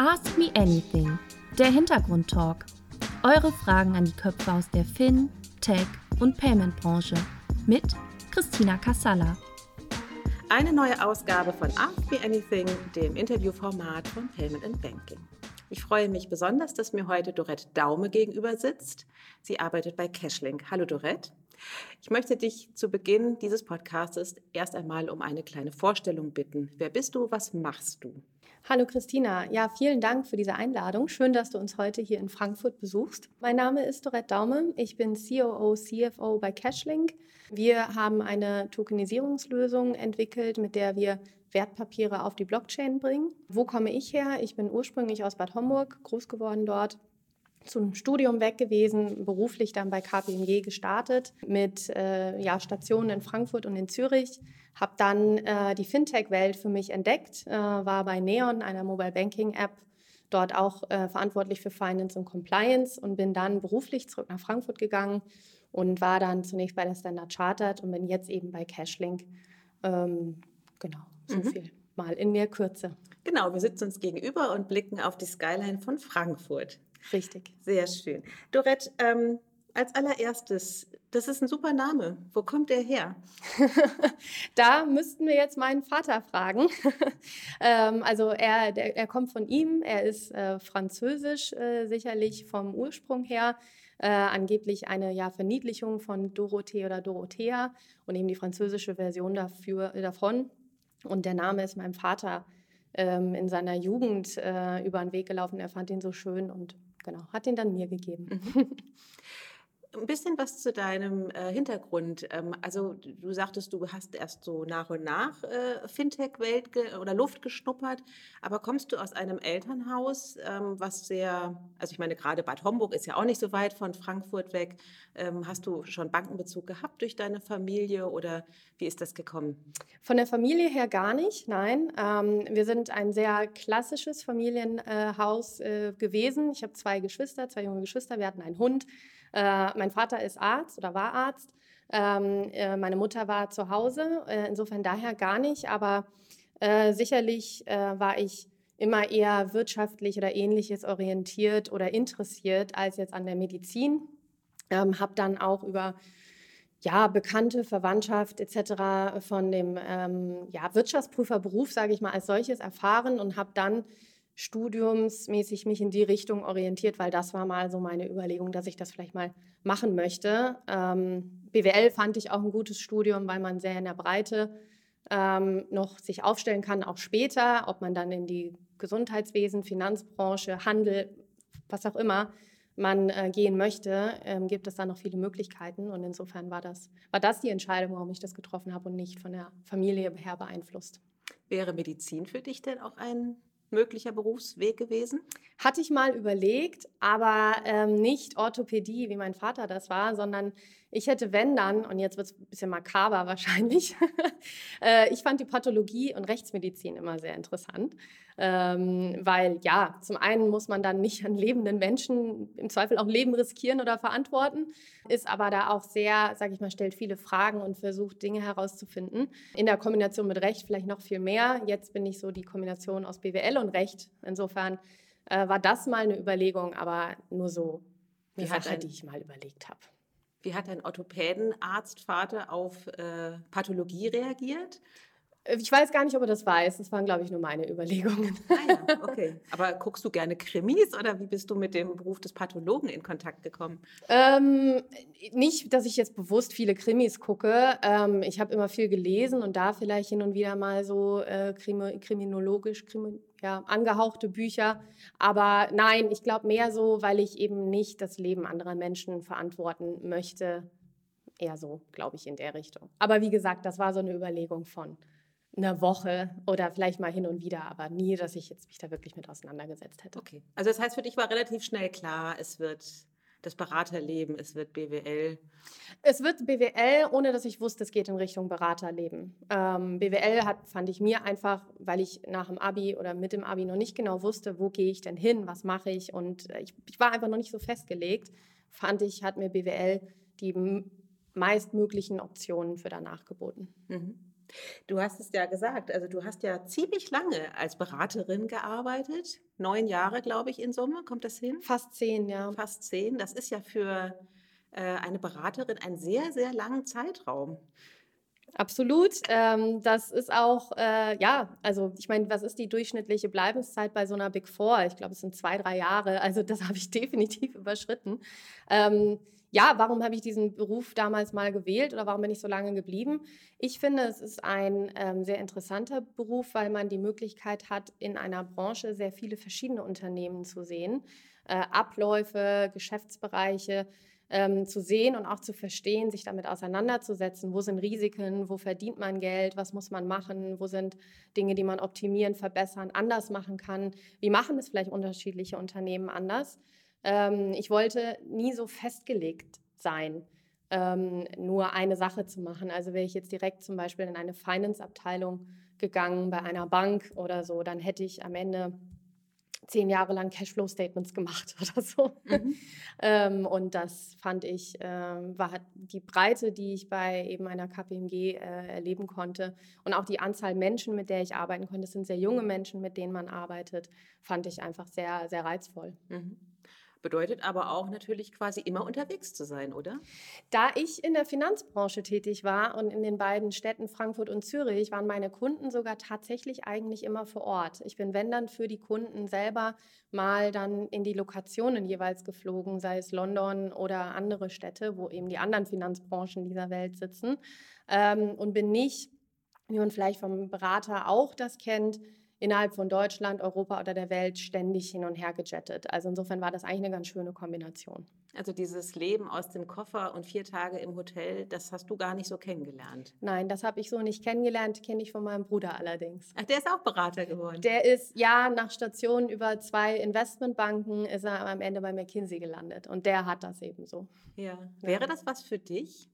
Ask Me Anything, der Hintergrundtalk. Eure Fragen an die Köpfe aus der Fin, Tech und Payment-Branche mit Christina Kassala. Eine neue Ausgabe von Ask Me Anything, dem Interviewformat von Payment and Banking. Ich freue mich besonders, dass mir heute Dorette Daume gegenüber sitzt. Sie arbeitet bei Cashlink. Hallo Dorette. Ich möchte dich zu Beginn dieses Podcasts erst einmal um eine kleine Vorstellung bitten. Wer bist du? Was machst du? Hallo Christina, ja, vielen Dank für diese Einladung. Schön, dass du uns heute hier in Frankfurt besuchst. Mein Name ist Dorette Daume. Ich bin COO, CFO bei Cashlink. Wir haben eine Tokenisierungslösung entwickelt, mit der wir Wertpapiere auf die Blockchain bringen. Wo komme ich her? Ich bin ursprünglich aus Bad Homburg, groß geworden dort, zum Studium weg gewesen, beruflich dann bei KPMG gestartet mit äh, ja, Stationen in Frankfurt und in Zürich. Habe dann äh, die Fintech-Welt für mich entdeckt, äh, war bei Neon, einer Mobile Banking-App, dort auch äh, verantwortlich für Finance und Compliance und bin dann beruflich zurück nach Frankfurt gegangen und war dann zunächst bei der Standard Chartered und bin jetzt eben bei Cashlink. Ähm, genau, so mhm. viel mal in der Kürze. Genau, wir sitzen uns gegenüber und blicken auf die Skyline von Frankfurt. Richtig. Sehr schön. Dorette, ähm, als allererstes, das ist ein super Name. Wo kommt der her? da müssten wir jetzt meinen Vater fragen. ähm, also er, der, er kommt von ihm, er ist äh, französisch äh, sicherlich vom Ursprung her. Äh, angeblich eine ja, Verniedlichung von Dorothee oder Dorothea und eben die französische Version dafür, davon. Und der Name ist meinem Vater ähm, in seiner Jugend äh, über den Weg gelaufen. Er fand ihn so schön und genau, hat ihn dann mir gegeben. Ein bisschen was zu deinem äh, Hintergrund. Ähm, also du sagtest, du hast erst so nach und nach äh, Fintech-Welt oder Luft geschnuppert, aber kommst du aus einem Elternhaus, ähm, was sehr, also ich meine, gerade Bad Homburg ist ja auch nicht so weit von Frankfurt weg. Ähm, hast du schon Bankenbezug gehabt durch deine Familie oder wie ist das gekommen? Von der Familie her gar nicht, nein. Ähm, wir sind ein sehr klassisches Familienhaus äh, gewesen. Ich habe zwei Geschwister, zwei junge Geschwister, wir hatten einen Hund. Äh, mein Vater ist Arzt oder war Arzt. Ähm, äh, meine Mutter war zu Hause. Äh, insofern daher gar nicht. Aber äh, sicherlich äh, war ich immer eher wirtschaftlich oder ähnliches orientiert oder interessiert als jetzt an der Medizin. Ähm, habe dann auch über ja, Bekannte, Verwandtschaft etc. von dem ähm, ja, Wirtschaftsprüferberuf, sage ich mal, als solches erfahren und habe dann studiumsmäßig mich in die Richtung orientiert, weil das war mal so meine Überlegung, dass ich das vielleicht mal machen möchte. Ähm, BWL fand ich auch ein gutes Studium, weil man sehr in der Breite ähm, noch sich aufstellen kann, auch später, ob man dann in die Gesundheitswesen, Finanzbranche, Handel, was auch immer man äh, gehen möchte, ähm, gibt es da noch viele Möglichkeiten. Und insofern war das, war das die Entscheidung, warum ich das getroffen habe und nicht von der Familie her beeinflusst. Wäre Medizin für dich denn auch ein möglicher Berufsweg gewesen? Hatte ich mal überlegt, aber ähm, nicht Orthopädie, wie mein Vater das war, sondern ich hätte, wenn dann, und jetzt wird es ein bisschen makaber wahrscheinlich, äh, ich fand die Pathologie und Rechtsmedizin immer sehr interessant, ähm, weil ja, zum einen muss man dann nicht an lebenden Menschen im Zweifel auch Leben riskieren oder verantworten, ist aber da auch sehr, sage ich mal, stellt viele Fragen und versucht Dinge herauszufinden. In der Kombination mit Recht vielleicht noch viel mehr. Jetzt bin ich so die Kombination aus BWL und Recht. Insofern äh, war das mal eine Überlegung, aber nur so eine Sache, die ich mal überlegt habe. Wie hat dein Orthopädenarztvater auf äh, Pathologie reagiert? Äh, ich weiß gar nicht, ob er das weiß. Das waren, glaube ich, nur meine Überlegungen. Ah ja, okay. Aber guckst du gerne Krimis oder wie bist du mit dem Beruf des Pathologen in Kontakt gekommen? Ähm, nicht, dass ich jetzt bewusst viele Krimis gucke. Ähm, ich habe immer viel gelesen und da vielleicht hin und wieder mal so äh, kriminologisch, krimi ja, angehauchte Bücher. Aber nein, ich glaube mehr so, weil ich eben nicht das Leben anderer Menschen verantworten möchte. Eher so, glaube ich, in der Richtung. Aber wie gesagt, das war so eine Überlegung von einer Woche oder vielleicht mal hin und wieder, aber nie, dass ich jetzt mich da wirklich mit auseinandergesetzt hätte. Okay. Also das heißt, für dich war relativ schnell klar, es wird das Beraterleben, es wird BWL? Es wird BWL, ohne dass ich wusste, es geht in Richtung Beraterleben. Ähm, BWL hat, fand ich mir einfach, weil ich nach dem Abi oder mit dem Abi noch nicht genau wusste, wo gehe ich denn hin, was mache ich und ich, ich war einfach noch nicht so festgelegt, fand ich, hat mir BWL die meistmöglichen Optionen für danach geboten. Mhm. Du hast es ja gesagt, also du hast ja ziemlich lange als Beraterin gearbeitet. Neun Jahre, glaube ich, in Summe. Kommt das hin? Fast zehn, ja. Fast zehn. Das ist ja für äh, eine Beraterin ein sehr, sehr langer Zeitraum. Absolut. Ähm, das ist auch, äh, ja, also ich meine, was ist die durchschnittliche Bleibenszeit bei so einer Big Four? Ich glaube, es sind zwei, drei Jahre. Also das habe ich definitiv überschritten. Ähm, ja, warum habe ich diesen Beruf damals mal gewählt oder warum bin ich so lange geblieben? Ich finde, es ist ein ähm, sehr interessanter Beruf, weil man die Möglichkeit hat, in einer Branche sehr viele verschiedene Unternehmen zu sehen, äh, Abläufe, Geschäftsbereiche ähm, zu sehen und auch zu verstehen, sich damit auseinanderzusetzen. Wo sind Risiken? Wo verdient man Geld? Was muss man machen? Wo sind Dinge, die man optimieren, verbessern, anders machen kann? Wie machen es vielleicht unterschiedliche Unternehmen anders? Ähm, ich wollte nie so festgelegt sein, ähm, nur eine Sache zu machen. Also wäre ich jetzt direkt zum Beispiel in eine Finance-Abteilung gegangen bei einer Bank oder so, dann hätte ich am Ende zehn Jahre lang Cashflow-Statements gemacht oder so. Mhm. ähm, und das fand ich, ähm, war die Breite, die ich bei eben einer KPMG äh, erleben konnte und auch die Anzahl Menschen, mit der ich arbeiten konnte, das sind sehr junge Menschen, mit denen man arbeitet, fand ich einfach sehr, sehr reizvoll. Mhm. Bedeutet aber auch natürlich quasi immer unterwegs zu sein, oder? Da ich in der Finanzbranche tätig war und in den beiden Städten Frankfurt und Zürich, waren meine Kunden sogar tatsächlich eigentlich immer vor Ort. Ich bin, wenn dann, für die Kunden selber mal dann in die Lokationen jeweils geflogen, sei es London oder andere Städte, wo eben die anderen Finanzbranchen dieser Welt sitzen. Ähm, und bin nicht, wie man vielleicht vom Berater auch das kennt, innerhalb von Deutschland, Europa oder der Welt ständig hin und her gejettet. Also insofern war das eigentlich eine ganz schöne Kombination. Also dieses Leben aus dem Koffer und vier Tage im Hotel, das hast du gar nicht so kennengelernt? Nein, das habe ich so nicht kennengelernt, kenne ich von meinem Bruder allerdings. Ach, der ist auch Berater geworden? Der ist, ja, nach Stationen über zwei Investmentbanken ist er am Ende bei McKinsey gelandet und der hat das eben so. Ja. Wäre das was für dich?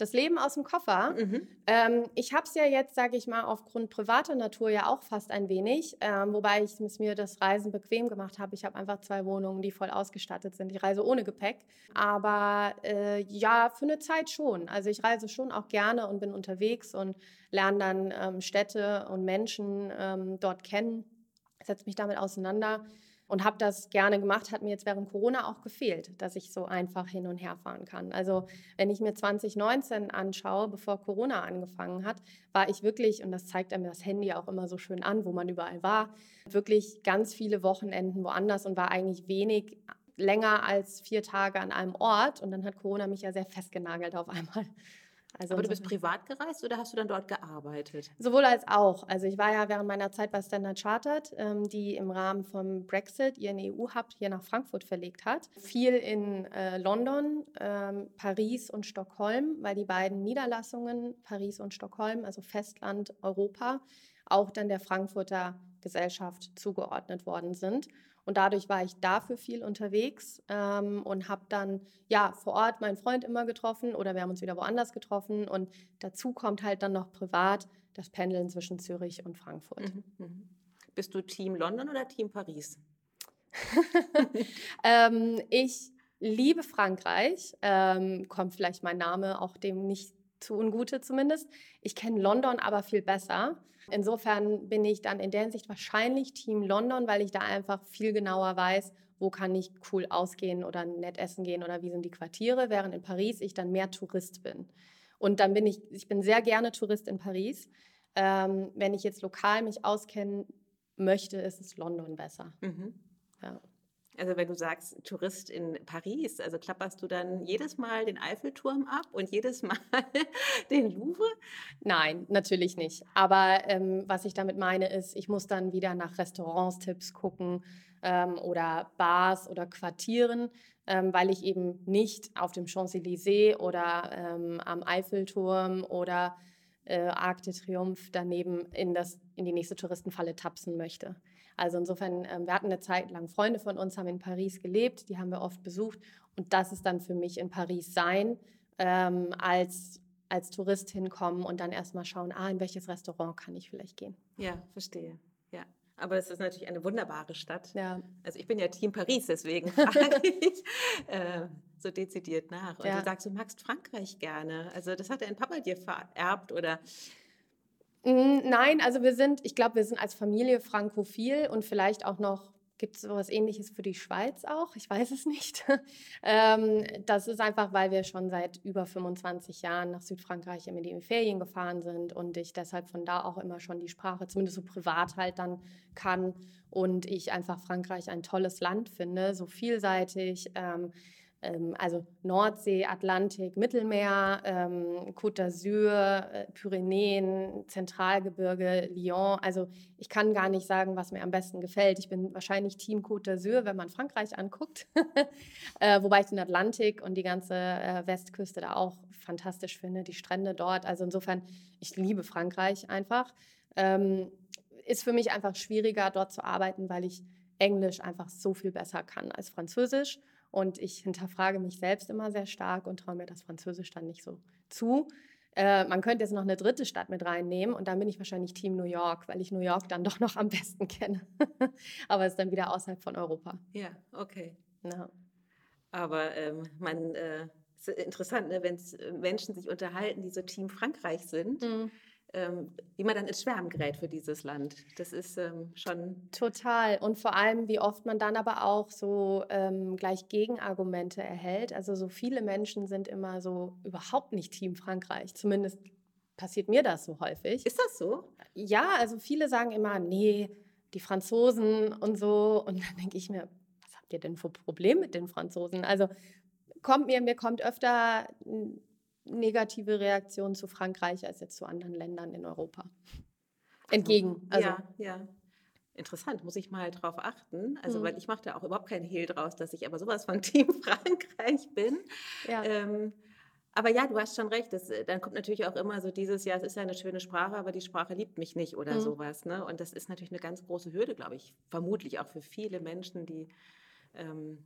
Das Leben aus dem Koffer. Mhm. Ähm, ich habe es ja jetzt, sage ich mal, aufgrund privater Natur ja auch fast ein wenig, ähm, wobei ich mir das Reisen bequem gemacht habe. Ich habe einfach zwei Wohnungen, die voll ausgestattet sind. Ich reise ohne Gepäck. Aber äh, ja, für eine Zeit schon. Also ich reise schon auch gerne und bin unterwegs und lerne dann ähm, Städte und Menschen ähm, dort kennen, setze mich damit auseinander und habe das gerne gemacht, hat mir jetzt während Corona auch gefehlt, dass ich so einfach hin und her fahren kann. Also wenn ich mir 2019 anschaue, bevor Corona angefangen hat, war ich wirklich, und das zeigt einem das Handy auch immer so schön an, wo man überall war, wirklich ganz viele Wochenenden woanders und war eigentlich wenig länger als vier Tage an einem Ort. Und dann hat Corona mich ja sehr festgenagelt auf einmal. Also Aber du bist privat gereist oder hast du dann dort gearbeitet? Sowohl als auch. Also ich war ja während meiner Zeit bei Standard Chartered, ähm, die im Rahmen vom Brexit ihren EU-Hub hier nach Frankfurt verlegt hat. Viel in äh, London, ähm, Paris und Stockholm, weil die beiden Niederlassungen, Paris und Stockholm, also Festland Europa, auch dann der Frankfurter Gesellschaft zugeordnet worden sind. Und dadurch war ich dafür viel unterwegs ähm, und habe dann ja vor Ort meinen Freund immer getroffen oder wir haben uns wieder woanders getroffen. Und dazu kommt halt dann noch privat das Pendeln zwischen Zürich und Frankfurt. Mhm, mhm. Bist du Team London oder Team Paris? ähm, ich liebe Frankreich. Ähm, kommt vielleicht mein Name auch dem nicht zu Ungute zumindest. Ich kenne London aber viel besser. Insofern bin ich dann in der Hinsicht wahrscheinlich Team London, weil ich da einfach viel genauer weiß, wo kann ich cool ausgehen oder nett essen gehen oder wie sind die Quartiere, während in Paris ich dann mehr Tourist bin. Und dann bin ich, ich bin sehr gerne Tourist in Paris. Ähm, wenn ich jetzt lokal mich auskennen möchte, ist es London besser. Mhm. Ja. Also wenn du sagst Tourist in Paris, also klapperst du dann jedes Mal den Eiffelturm ab und jedes Mal den Louvre? Nein, natürlich nicht. Aber ähm, was ich damit meine ist, ich muss dann wieder nach Restaurants-Tipps gucken ähm, oder Bars oder Quartieren, ähm, weil ich eben nicht auf dem Champs-Élysées oder ähm, am Eiffelturm oder äh, Arc de Triomphe daneben in, das, in die nächste Touristenfalle tapsen möchte. Also insofern, ähm, wir hatten eine Zeit lang Freunde von uns, haben in Paris gelebt, die haben wir oft besucht. Und das ist dann für mich in Paris sein, ähm, als, als Tourist hinkommen und dann erstmal schauen, ah, in welches Restaurant kann ich vielleicht gehen. Ja, verstehe. Ja. Aber es ist natürlich eine wunderbare Stadt. Ja. Also ich bin ja Team Paris, deswegen frage ich äh, so dezidiert nach. Und ja. du sagst, du magst Frankreich gerne. Also das hat dein Papa dir vererbt oder Nein, also wir sind, ich glaube, wir sind als Familie frankophil und vielleicht auch noch, gibt es sowas ähnliches für die Schweiz auch? Ich weiß es nicht. ähm, das ist einfach, weil wir schon seit über 25 Jahren nach Südfrankreich immer die Ferien gefahren sind und ich deshalb von da auch immer schon die Sprache, zumindest so privat halt dann kann und ich einfach Frankreich ein tolles Land finde, so vielseitig. Ähm, also Nordsee, Atlantik, Mittelmeer, ähm, Côte d'Azur, äh, Pyrenäen, Zentralgebirge, Lyon. Also ich kann gar nicht sagen, was mir am besten gefällt. Ich bin wahrscheinlich Team Côte d'Azur, wenn man Frankreich anguckt. äh, wobei ich den Atlantik und die ganze äh, Westküste da auch fantastisch finde, die Strände dort. Also insofern, ich liebe Frankreich einfach. Ähm, ist für mich einfach schwieriger, dort zu arbeiten, weil ich Englisch einfach so viel besser kann als Französisch. Und ich hinterfrage mich selbst immer sehr stark und traue mir das Französisch dann nicht so zu. Äh, man könnte jetzt noch eine dritte Stadt mit reinnehmen und dann bin ich wahrscheinlich Team New York, weil ich New York dann doch noch am besten kenne. Aber es ist dann wieder außerhalb von Europa. Ja, okay. Ja. Aber ähm, man, äh, es ist interessant, ne, wenn Menschen sich unterhalten, die so Team Frankreich sind, Mhm. Ähm, wie man dann ins Schwärmen gerät für dieses Land. Das ist ähm, schon, Total. Und vor allem, wie oft man dann aber auch so ähm, gleich Gegenargumente erhält. Also so viele Menschen sind immer so überhaupt nicht Team Frankreich. Zumindest passiert mir das so häufig. ist das so? Ja, also viele sagen immer, nee, die Franzosen und so. Und dann denke ich mir, was habt ihr denn für Problem mit den Franzosen? Also kommt mir, mir kommt öfter negative Reaktionen zu Frankreich als jetzt zu anderen Ländern in Europa. Entgegen. Also, ja, ja. Interessant, muss ich mal drauf achten. Also, Mhm. weil ich mache da auch überhaupt keinen Hehl draus, dass ich aber sowas von Team Frankreich bin. ja. Ähm, aber ja, du hast schon recht. Das, äh, dann kommt natürlich auch immer so dieses, ja, es ist ja eine schöne Sprache, aber die Sprache liebt mich nicht oder Mhm. sowas. Ne? Und das ist natürlich eine ganz große Hürde, glaube ich. Vermutlich auch für viele Menschen, die ähm,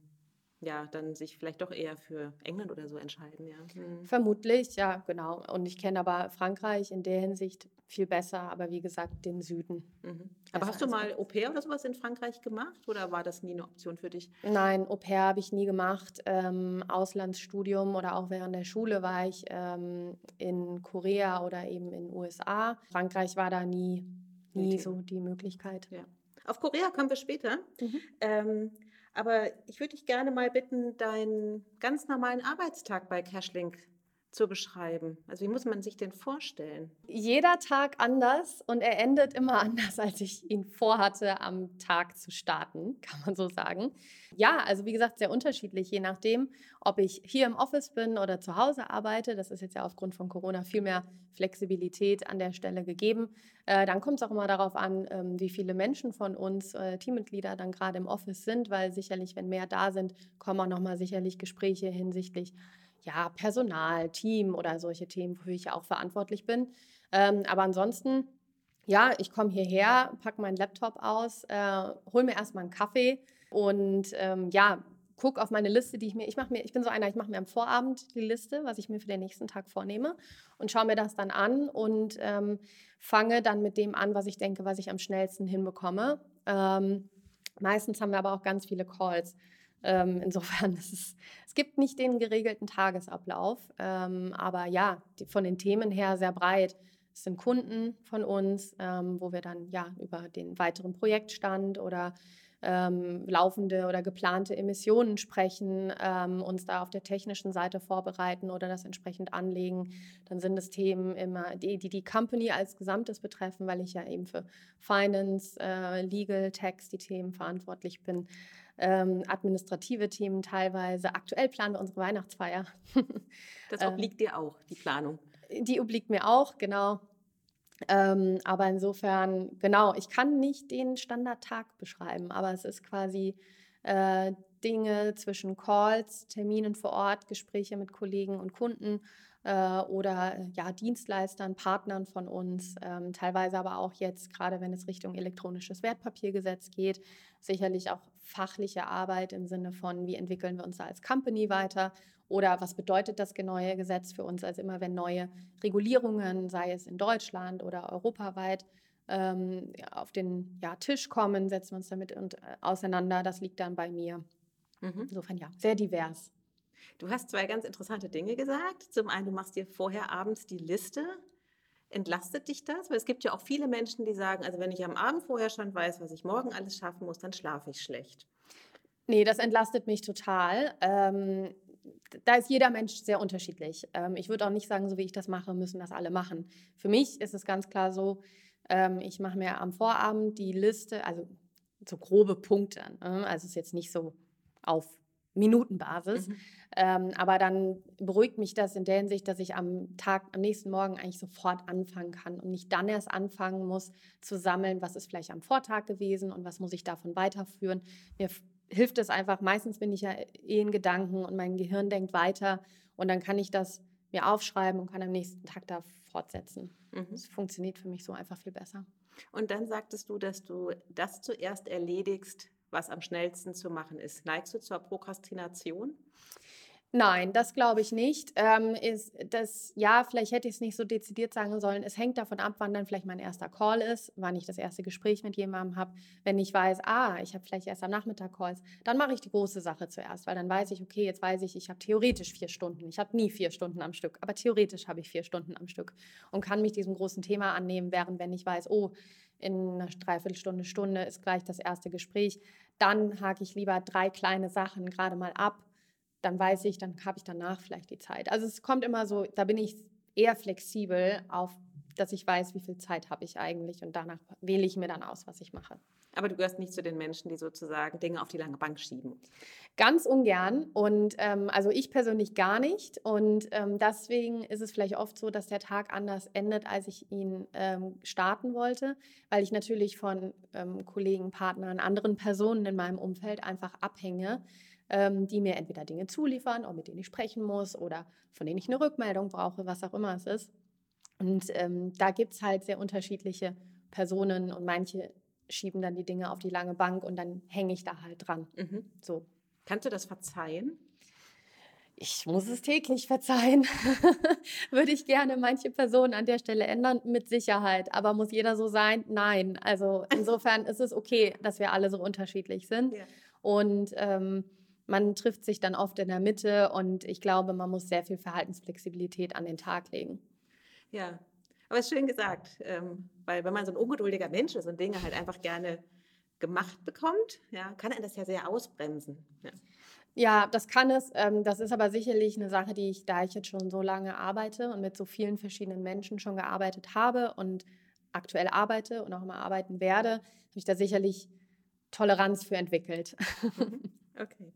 ja dann sich vielleicht doch eher für England oder so entscheiden. Ja. Mhm. Vermutlich, ja, genau. Und ich kenne aber Frankreich in der Hinsicht viel besser, aber wie gesagt, den Süden. Mhm. Aber hast du mal Au pair oder sowas in Frankreich gemacht oder war das nie eine Option für dich? Nein, Au pair habe ich nie gemacht. Ähm, Auslandsstudium oder auch während der Schule war ich ähm, in Korea oder eben in den USA. Frankreich war da nie, nie Okay. so die Möglichkeit. Auf Korea kommen wir später. Mhm. Ähm, aber ich würde dich gerne mal bitten, deinen ganz normalen Arbeitstag bei Cashlink zu beschreiben. Also wie muss man sich den vorstellen? Jeder Tag anders und er endet immer anders, als ich ihn vorhatte, am Tag zu starten, kann man so sagen. Ja, also wie gesagt, sehr unterschiedlich, je nachdem, ob ich hier im Office bin oder zu Hause arbeite. Das ist jetzt ja aufgrund von Corona viel mehr Flexibilität an der Stelle gegeben. Äh, dann kommt es auch immer darauf an, ähm, wie viele Menschen von uns, äh, Teammitglieder, dann gerade im Office sind, weil sicherlich, wenn mehr da sind, kommen auch nochmal sicherlich Gespräche hinsichtlich ja, Personal, Team oder solche Themen, wofür ich ja auch verantwortlich bin. Ähm, aber ansonsten, ja, ich komme hierher, packe meinen Laptop aus, äh, hole mir erstmal einen Kaffee und ähm, ja, gucke auf meine Liste, die ich mir, ich mache mir, ich bin so einer, ich mache mir am Vorabend die Liste, was ich mir für den nächsten Tag vornehme und schaue mir das dann an und ähm, fange dann mit dem an, was ich denke, was ich am schnellsten hinbekomme. Ähm, meistens haben wir aber auch ganz viele Calls. Ähm, insofern, es, es gibt nicht den geregelten Tagesablauf, ähm, aber ja, die, von den Themen her sehr breit. Es sind Kunden von uns, ähm, wo wir dann ja über den weiteren Projektstand oder ähm, laufende oder geplante Emissionen sprechen, ähm, uns da auf der technischen Seite vorbereiten oder das entsprechend anlegen. Dann sind es Themen immer, die die, die Company als Gesamtes betreffen, weil ich ja eben für Finance, äh, Legal, Tax die Themen verantwortlich bin. Ähm, administrative Themen teilweise. Aktuell planen wir unsere Weihnachtsfeier. Das Ähm. obliegt dir auch, die Planung. Die obliegt mir auch, genau. Ähm, aber insofern, genau, ich kann nicht den Standardtag beschreiben, aber es ist quasi äh, Dinge zwischen Calls, Terminen vor Ort, Gespräche mit Kollegen und Kunden äh, oder äh, ja, Dienstleistern, Partnern von uns, ähm, teilweise aber auch jetzt, gerade wenn es Richtung elektronisches Wertpapiergesetz geht, sicherlich auch fachliche Arbeit im Sinne von, wie entwickeln wir uns da als Company weiter oder was bedeutet das neue Gesetz für uns? Also immer wenn neue Regulierungen, sei es in Deutschland oder europaweit, ähm, auf den ja, Tisch kommen, setzen wir uns damit und, äh, auseinander. Das liegt dann bei mir. Mhm. Insofern ja, sehr divers. Du hast zwei ganz interessante Dinge gesagt. Zum einen, du machst dir vorher abends die Liste. Entlastet dich das? Weil es gibt ja auch viele Menschen, die sagen, also wenn ich am Abend vorher schon weiß, was ich morgen alles schaffen muss, dann schlafe ich schlecht. Nee, das entlastet mich total. Ähm, da ist jeder Mensch sehr unterschiedlich. Ähm, ich würde auch nicht sagen, so wie ich das mache, müssen das alle machen. Für mich ist es ganz klar so, ähm, ich mache mir am Vorabend die Liste, also so grobe Punkte. Ne? Also es ist jetzt nicht so auf Minutenbasis. Mhm. Ähm, aber dann beruhigt mich das in der Hinsicht, dass ich am Tag, am nächsten Morgen eigentlich sofort anfangen kann und nicht dann erst anfangen muss zu sammeln, was ist vielleicht am Vortag gewesen und was muss ich davon weiterführen. Mir hilft es einfach, meistens bin ich ja eh in Gedanken und mein Gehirn denkt weiter und dann kann ich das mir aufschreiben und kann am nächsten Tag da fortsetzen. Mhm. Das funktioniert für mich so einfach viel besser. Und dann sagtest du, dass du das zuerst erledigst, was am schnellsten zu machen ist. Neigst du zur Prokrastination? Nein, das glaube ich nicht. Ähm, ist das, ja, vielleicht hätte ich es nicht so dezidiert sagen sollen. Es hängt davon ab, wann dann vielleicht mein erster Call ist, wann ich das erste Gespräch mit jemandem habe. Wenn ich weiß, ah, ich habe vielleicht erst am Nachmittag Calls, dann mache ich die große Sache zuerst, weil dann weiß ich, okay, jetzt weiß ich, ich habe theoretisch vier Stunden. Ich habe nie vier Stunden am Stück, aber theoretisch habe ich vier Stunden am Stück und kann mich diesem großen Thema annehmen, während wenn ich weiß, oh, in einer Dreiviertelstunde, Stunde ist gleich das erste Gespräch, dann hake ich lieber drei kleine Sachen gerade mal ab dann weiß ich, dann habe ich danach vielleicht die Zeit. Also es kommt immer so, da bin ich eher flexibel auf, dass ich weiß, wie viel Zeit habe ich eigentlich und danach wähle ich mir dann aus, was ich mache. Aber du gehörst nicht zu den Menschen, die sozusagen Dinge auf die lange Bank schieben. Ganz ungern und ähm, also ich persönlich gar nicht. Und ähm, deswegen ist es vielleicht oft so, dass der Tag anders endet, als ich ihn ähm, starten wollte, weil ich natürlich von ähm, Kollegen, Partnern, anderen Personen in meinem Umfeld einfach abhänge ähm, die mir entweder Dinge zuliefern, oder mit denen ich sprechen muss oder von denen ich eine Rückmeldung brauche, was auch immer es ist. Und ähm, da gibt es halt sehr unterschiedliche Personen und manche schieben dann die Dinge auf die lange Bank und dann hänge ich da halt dran. Mhm. So. Kannst du das verzeihen? Ich muss es täglich verzeihen. Würde ich gerne manche Personen an der Stelle ändern, mit Sicherheit. Aber muss jeder so sein? Nein. Also insofern ist es okay, dass wir alle so unterschiedlich sind. Ja. Und ähm, man trifft sich dann oft in der Mitte und ich glaube, man muss sehr viel Verhaltensflexibilität an den Tag legen. Ja, aber es ist schön gesagt, ähm, weil wenn man so ein ungeduldiger Mensch ist und Dinge halt einfach gerne gemacht bekommt, ja, kann er das ja sehr ausbremsen. Ja. Ja, das kann es. Ähm, das ist aber sicherlich eine Sache, die ich, da ich jetzt schon so lange arbeite und mit so vielen verschiedenen Menschen schon gearbeitet habe und aktuell arbeite und auch immer arbeiten werde, habe ich da sicherlich Toleranz für entwickelt. Mhm. Okay.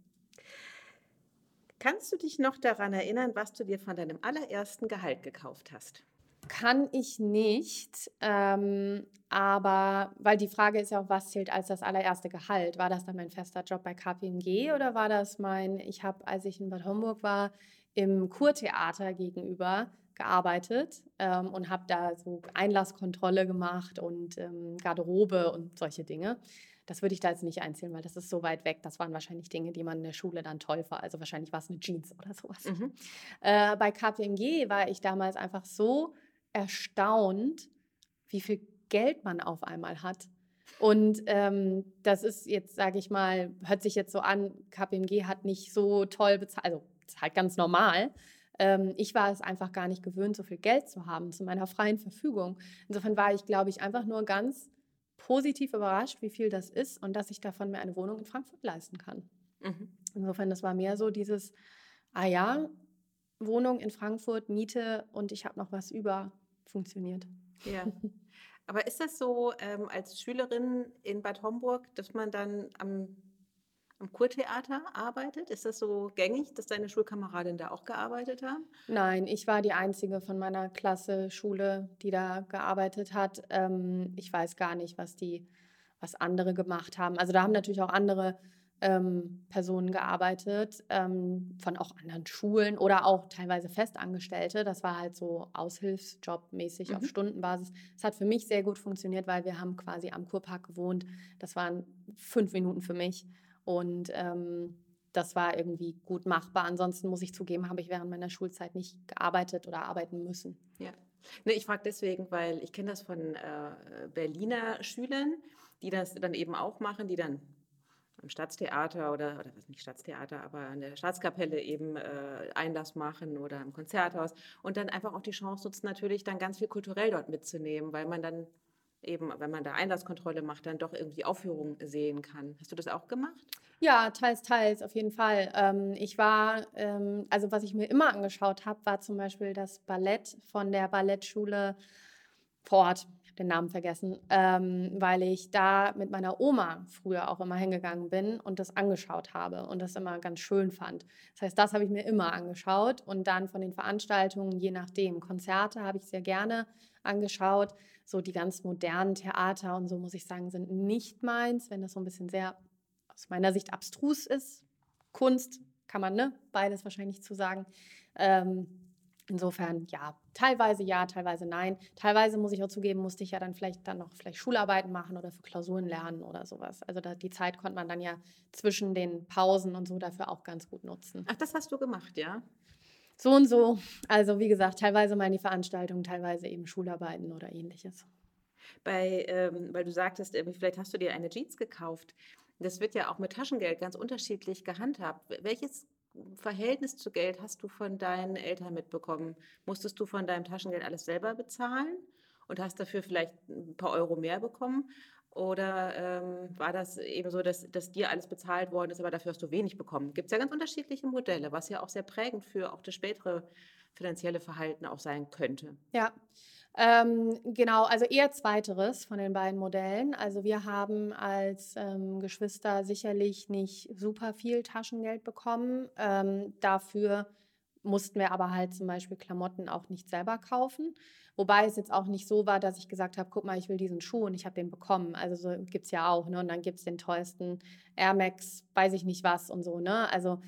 Kannst du dich noch daran erinnern, was du dir von deinem allerersten Gehalt gekauft hast? Kann ich nicht, ähm, aber weil die Frage ist ja auch, was zählt als das allererste Gehalt? War das dann mein fester Job bei KPMG oder war das mein, ich habe, als ich in Bad Homburg war, im Kurtheater gegenüber gearbeitet ähm, und habe da so Einlasskontrolle gemacht und ähm, Garderobe und solche Dinge. Das würde ich da jetzt nicht einzählen, weil das ist so weit weg. Das waren wahrscheinlich Dinge, die man in der Schule dann toll war. Also wahrscheinlich war es eine Jeans oder sowas. Mhm. Äh, bei KPMG war ich damals einfach so erstaunt, wie viel Geld man auf einmal hat. Und ähm, das ist jetzt, sage ich mal, hört sich jetzt so an, KPMG hat nicht so toll bezahlt, also ist halt ganz normal. Ähm, ich war es einfach gar nicht gewöhnt, so viel Geld zu haben zu meiner freien Verfügung. Insofern war ich, glaube ich, einfach nur ganz positiv überrascht, wie viel das ist und dass ich davon mir eine Wohnung in Frankfurt leisten kann. Mhm. Insofern, das war mehr so dieses, ah ja, Wohnung in Frankfurt, Miete und ich habe noch was über, funktioniert. Ja. Aber ist das so ähm, als Schülerin in Bad Homburg, dass man dann am am Kurtheater arbeitet? Ist das so gängig, dass deine Schulkameradin da auch gearbeitet haben? Nein, ich war die einzige von meiner Klasse, Schule, die da gearbeitet hat. Ähm, ich weiß gar nicht, was die, was andere gemacht haben. Also da haben natürlich auch andere ähm, Personen gearbeitet, ähm, von auch anderen Schulen oder auch teilweise Festangestellte. Das war halt so Aushilfsjob-mäßig mhm. auf Stundenbasis. Es hat für mich sehr gut funktioniert, weil wir haben quasi am Kurpark gewohnt. Das waren fünf Minuten für mich. Und ähm, das war irgendwie gut machbar. Ansonsten muss ich zugeben, habe ich während meiner Schulzeit nicht gearbeitet oder arbeiten müssen. Ja. Ne, ich frage deswegen, weil ich kenne das von äh, Berliner Schülern, die das dann eben auch machen, die dann im Staatstheater oder, oder was nicht Staatstheater, aber an der Staatskapelle eben äh, Einlass machen oder im Konzerthaus und dann einfach auch die Chance nutzen, natürlich dann ganz viel kulturell dort mitzunehmen, weil man dann eben, wenn man da Einlasskontrolle macht, dann doch irgendwie Aufführungen sehen kann. Hast du das auch gemacht? Ja, teils, teils, auf jeden Fall. Ähm, ich war, ähm, also was ich mir immer angeschaut habe, war zum Beispiel das Ballett von der Ballettschule habe den Namen vergessen, ähm, weil ich da mit meiner Oma früher auch immer hingegangen bin und das angeschaut habe und das immer ganz schön fand. Das heißt, das habe ich mir immer angeschaut und dann von den Veranstaltungen, je nachdem, Konzerte habe ich sehr gerne angeschaut. So die ganz modernen Theater und so, muss ich sagen, sind nicht meins, wenn das so ein bisschen sehr aus meiner Sicht abstrus ist. Kunst kann man, ne? Beides wahrscheinlich zu sagen. Ähm, insofern, ja, teilweise ja, teilweise nein. Teilweise muss ich auch zugeben, musste ich ja dann vielleicht dann noch vielleicht Schularbeiten machen oder für Klausuren lernen oder sowas. Also da, die Zeit konnte man dann ja zwischen den Pausen und so dafür auch ganz gut nutzen. Ach, das hast du gemacht, ja? So und so. Also wie gesagt, teilweise mal in die Veranstaltungen, teilweise eben Schularbeiten oder ähnliches. Bei, ähm, weil du sagtest, vielleicht hast du dir eine Jeans gekauft. Das wird ja auch mit Taschengeld ganz unterschiedlich gehandhabt. Welches Verhältnis zu Geld hast du von deinen Eltern mitbekommen? Musstest du von deinem Taschengeld alles selber bezahlen und hast dafür vielleicht ein paar Euro mehr bekommen? Oder ähm, war das eben so, dass, dass dir alles bezahlt worden ist, aber dafür hast du wenig bekommen? Gibt es ja ganz unterschiedliche Modelle, was ja auch sehr prägend für auch das spätere finanzielle Verhalten auch sein könnte. Ja, ähm, genau, also eher zweiteres von den beiden Modellen. Also wir haben als ähm, Geschwister sicherlich nicht super viel Taschengeld bekommen. Ähm, dafür mussten wir aber halt zum Beispiel Klamotten auch nicht selber kaufen. Wobei es jetzt auch nicht so war, dass ich gesagt habe, guck mal, ich will diesen Schuh und ich habe den bekommen. Also so gibt es ja auch. Ne? Und dann gibt es den teuersten Air Max, weiß ich nicht was und so. Ne? Also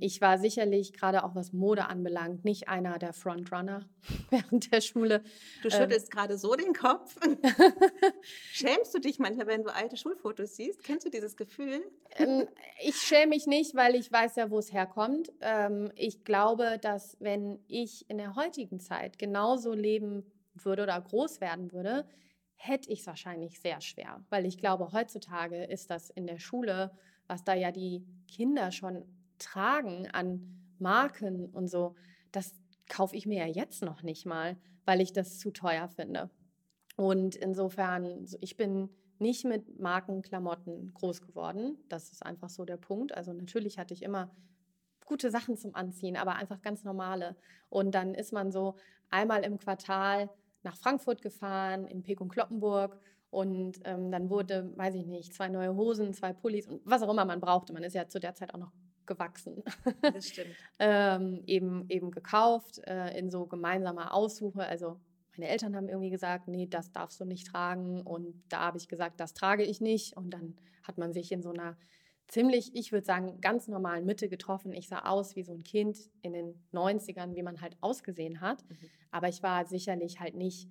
ich war sicherlich gerade auch was Mode anbelangt nicht einer der Frontrunner während der Schule. Du ähm, schüttelst ähm, gerade so den Kopf. Schämst du dich manchmal, wenn du alte Schulfotos siehst? Kennst du dieses Gefühl? Ähm, ich schäme mich nicht, weil ich weiß ja, wo es herkommt. Ähm, ich glaube, dass wenn ich in der heutigen Zeit genauso leben würde oder groß werden würde, hätte ich es wahrscheinlich sehr schwer, weil ich glaube, heutzutage ist das in der Schule, was da ja die Kinder schon tragen an Marken und so, das kaufe ich mir ja jetzt noch nicht mal, weil ich das zu teuer finde. Und insofern, ich bin nicht mit Markenklamotten groß geworden. Das ist einfach so der Punkt. Also natürlich hatte ich immer gute Sachen zum Anziehen, aber einfach ganz normale. Und dann ist man so einmal im Quartal nach Frankfurt gefahren, in Pek und Kloppenburg. Und ähm, dann wurde, weiß ich nicht, zwei neue Hosen, zwei Pullis und was auch immer man brauchte. Man ist ja zu der Zeit auch noch gewachsen. Das stimmt. ähm, eben, eben gekauft äh, in so gemeinsamer Aussuche. Also meine Eltern haben irgendwie gesagt, nee, das darfst du nicht tragen. Und da habe ich gesagt, das trage ich nicht. Und dann hat man sich in so einer ziemlich, ich würde sagen, ganz normalen Mitte getroffen. Ich sah aus wie so ein Kind in den 90ern, wie man halt ausgesehen hat. Mhm. Aber ich war sicherlich halt nicht.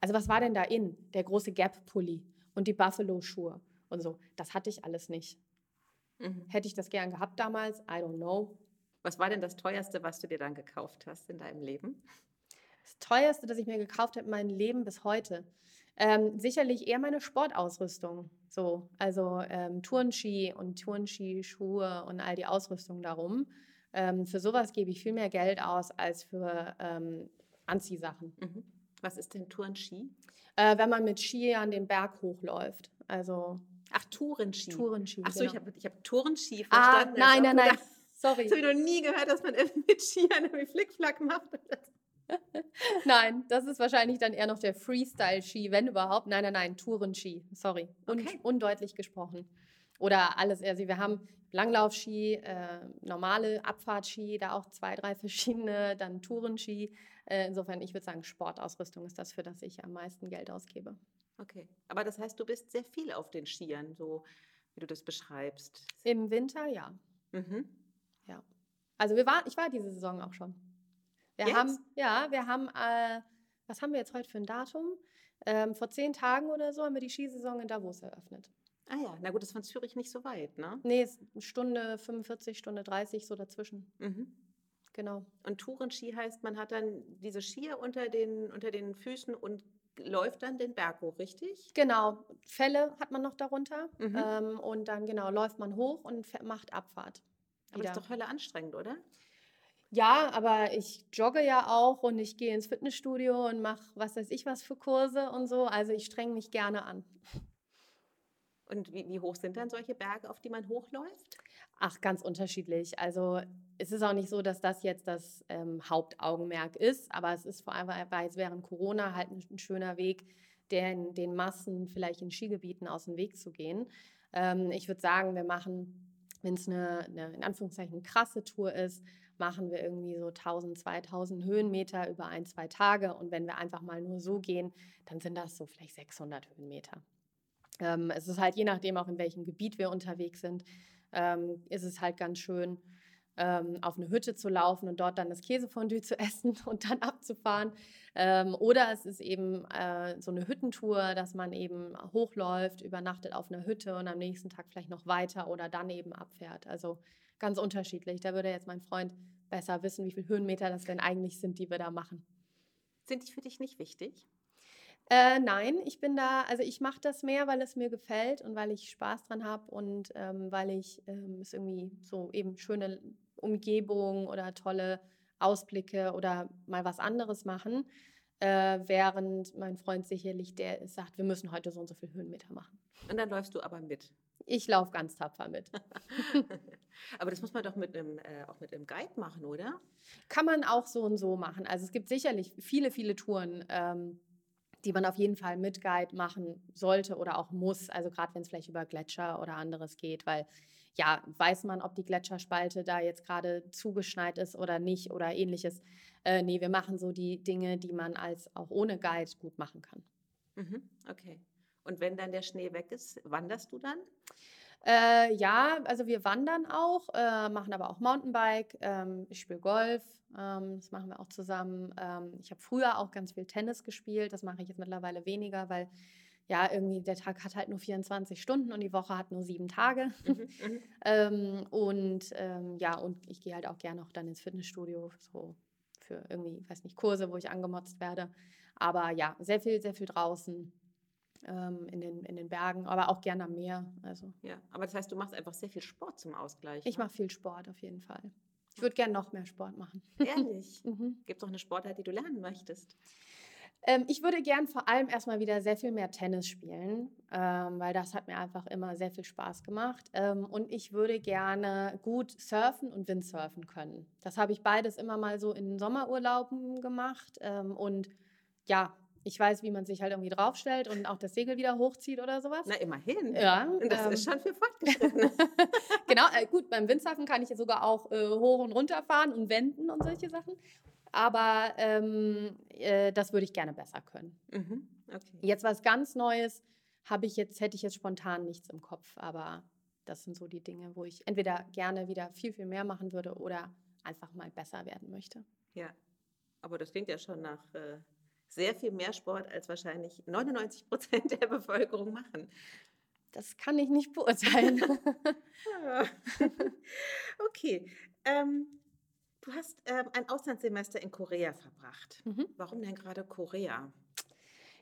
Also, was war denn da in? Der große Gap-Pulli und die Buffalo-Schuhe und so. Das hatte ich alles nicht. Mhm. Hätte ich das gern gehabt damals? I don't know. Was war denn das teuerste, was du dir dann gekauft hast in deinem Leben? Das teuerste, das ich mir gekauft habe in meinem Leben bis heute. Ähm, sicherlich eher meine Sportausrüstung. So, also ähm, Turnski und Turnski-Schuhe und all die Ausrüstung darum. Ähm, für sowas gebe ich viel mehr Geld aus als für ähm, Anziehsachen. Mhm. Was ist denn Turnski? Äh, wenn man mit Ski an den Berg hochläuft. Also Ach, Tourenski. Tourenski. Ach so, genau. ich habe ich hab Tourenski ah, verstanden. Ah, nein, nein, nein. Sorry. Das habe ich noch nie gehört, dass man mit Skiern irgendwie Flickflack macht. nein, das ist wahrscheinlich dann eher noch der Freestyle-Ski, wenn überhaupt. Nein, nein, nein, Tourenski. Sorry. Un okay. Undeutlich gesprochen. Oder alles. Also wir haben Langlaufski, äh, normale Abfahrtski, da auch zwei, drei verschiedene, dann Tourenski. Äh, insofern, ich würde sagen, Sportausrüstung ist das, für das ich am meisten Geld ausgebe. Okay, aber das heißt, du bist sehr viel auf den Skiern, so wie du das beschreibst. Im Winter, ja. Mhm. Ja. Also wir waren, ich war diese Saison auch schon. Wir jetzt? haben, ja, wir haben, äh, was haben wir jetzt heute für ein Datum? Ähm, vor zehn Tagen oder so haben wir die Skisaison in Davos eröffnet. Ah ja, na gut, das ist von Zürich nicht so weit, ne? Nee, ist eine Stunde 45, Stunde 30, so dazwischen. Mhm. Genau. Und Tourenski heißt, man hat dann diese Skier unter den, unter den Füßen und läuft dann den Berg hoch, richtig? Genau, Fälle hat man noch darunter. Mhm. Ähm, und dann genau läuft man hoch und macht Abfahrt. Aber das ist doch Hölle anstrengend, oder? Ja, aber ich jogge ja auch und ich gehe ins Fitnessstudio und mache was weiß ich was für Kurse und so. Also ich streng mich gerne an. Und wie, wie hoch sind dann solche Berge, auf die man hochläuft? Ach, ganz unterschiedlich. Also es ist auch nicht so, dass das jetzt das ähm, Hauptaugenmerk ist, aber es ist vor allem weil es während Corona halt ein, schöner Weg, den, den Massen vielleicht in Skigebieten aus dem Weg zu gehen. Ähm, ich würde sagen, wir machen, wenn es eine, eine in Anführungszeichen krasse Tour ist, machen wir irgendwie so 1000, 2000 Höhenmeter über ein, zwei Tage. Und wenn wir einfach mal nur so gehen, dann sind das so vielleicht 600 Höhenmeter. Ähm, es ist halt je nachdem auch, in welchem Gebiet wir unterwegs sind, ähm, ist es halt ganz schön, ähm, auf eine Hütte zu laufen und dort dann das Käsefondue zu essen und dann abzufahren. Ähm, oder es ist eben äh, so eine Hüttentour, dass man eben hochläuft, übernachtet auf einer Hütte und am nächsten Tag vielleicht noch weiter oder dann eben abfährt. Also ganz unterschiedlich. Da würde jetzt mein Freund besser wissen, wie viele Höhenmeter das denn eigentlich sind, die wir da machen. Sind die für dich nicht wichtig? Äh, nein, ich bin da, also ich mache das mehr, weil es mir gefällt und weil ich Spaß dran habe und ähm, weil ich ähm, es irgendwie so eben schöne Umgebung oder tolle Ausblicke oder mal was anderes machen, äh, während mein Freund sicherlich der sagt, wir müssen heute so und so viel Höhenmeter machen. Und dann läufst du aber mit. Ich laufe ganz tapfer mit. aber das muss man doch mit einem, äh, auch mit einem Guide machen, oder? Kann man auch so und so machen. Also es gibt sicherlich viele, viele Touren, ähm, die man auf jeden Fall mit Guide machen sollte oder auch muss. Also gerade wenn es vielleicht über Gletscher oder anderes geht, weil ja, weiß man, ob die Gletscherspalte da jetzt gerade zugeschneit ist oder nicht oder ähnliches. Äh, nee, wir machen so die Dinge, die man als auch ohne Guide gut machen kann. Mhm, okay. Und wenn dann der Schnee weg ist, wanderst du dann? Äh, ja, also wir wandern auch, äh, machen aber auch Mountainbike. Ähm, ich spiele Golf, ähm, das machen wir auch zusammen. Ähm, ich habe früher auch ganz viel Tennis gespielt, das mache ich jetzt mittlerweile weniger, weil ja, irgendwie der Tag hat halt nur 24 Stunden und die Woche hat nur sieben Tage. Mhm, mhm. ähm, und ähm, ja, und ich gehe halt auch gerne auch dann ins Fitnessstudio, so für irgendwie, weiß nicht, Kurse, wo ich angemotzt werde. Aber ja, sehr viel, sehr viel draußen in, den, in den Bergen, aber auch gerne am Meer. Also Ja, aber das heißt, du machst einfach sehr viel Sport zum Ausgleich. ich ne? mache viel Sport auf jeden Fall. Ich würde gerne noch mehr Sport machen. Ehrlich. Mhm. Gibt es auch eine Sportart, die du lernen möchtest? Ähm, ich würde gern vor allem erstmal wieder sehr viel mehr Tennis spielen, ähm, weil das hat mir einfach immer sehr viel Spaß gemacht. Ähm, und ich würde gerne gut surfen und Windsurfen können. Das habe ich beides immer mal so in Sommerurlauben gemacht. Ähm, und ja, ich weiß, wie man sich halt irgendwie draufstellt und auch das Segel wieder hochzieht oder sowas. Na, immerhin. Ja, Und das ähm, ist schon für Fortgeschrittene. genau, äh, gut, beim Windsurfen kann ich ja sogar auch äh, hoch und runter fahren und wenden und solche Sachen. Aber ähm, äh, das würde ich gerne besser können. mhm. Okay. Jetzt was ganz Neues habe ich jetzt, hätte ich jetzt spontan nichts im Kopf, aber das sind so die Dinge, wo ich entweder gerne wieder viel, viel mehr machen würde oder einfach mal besser werden möchte. Ja. Aber das klingt ja schon nach äh, sehr viel mehr Sport, als wahrscheinlich 99 Prozent der Bevölkerung machen. Das kann ich nicht beurteilen. Ja. okay. Ähm, du hast ähm, ein Auslandssemester in Korea verbracht. Mhm. Warum denn gerade Korea?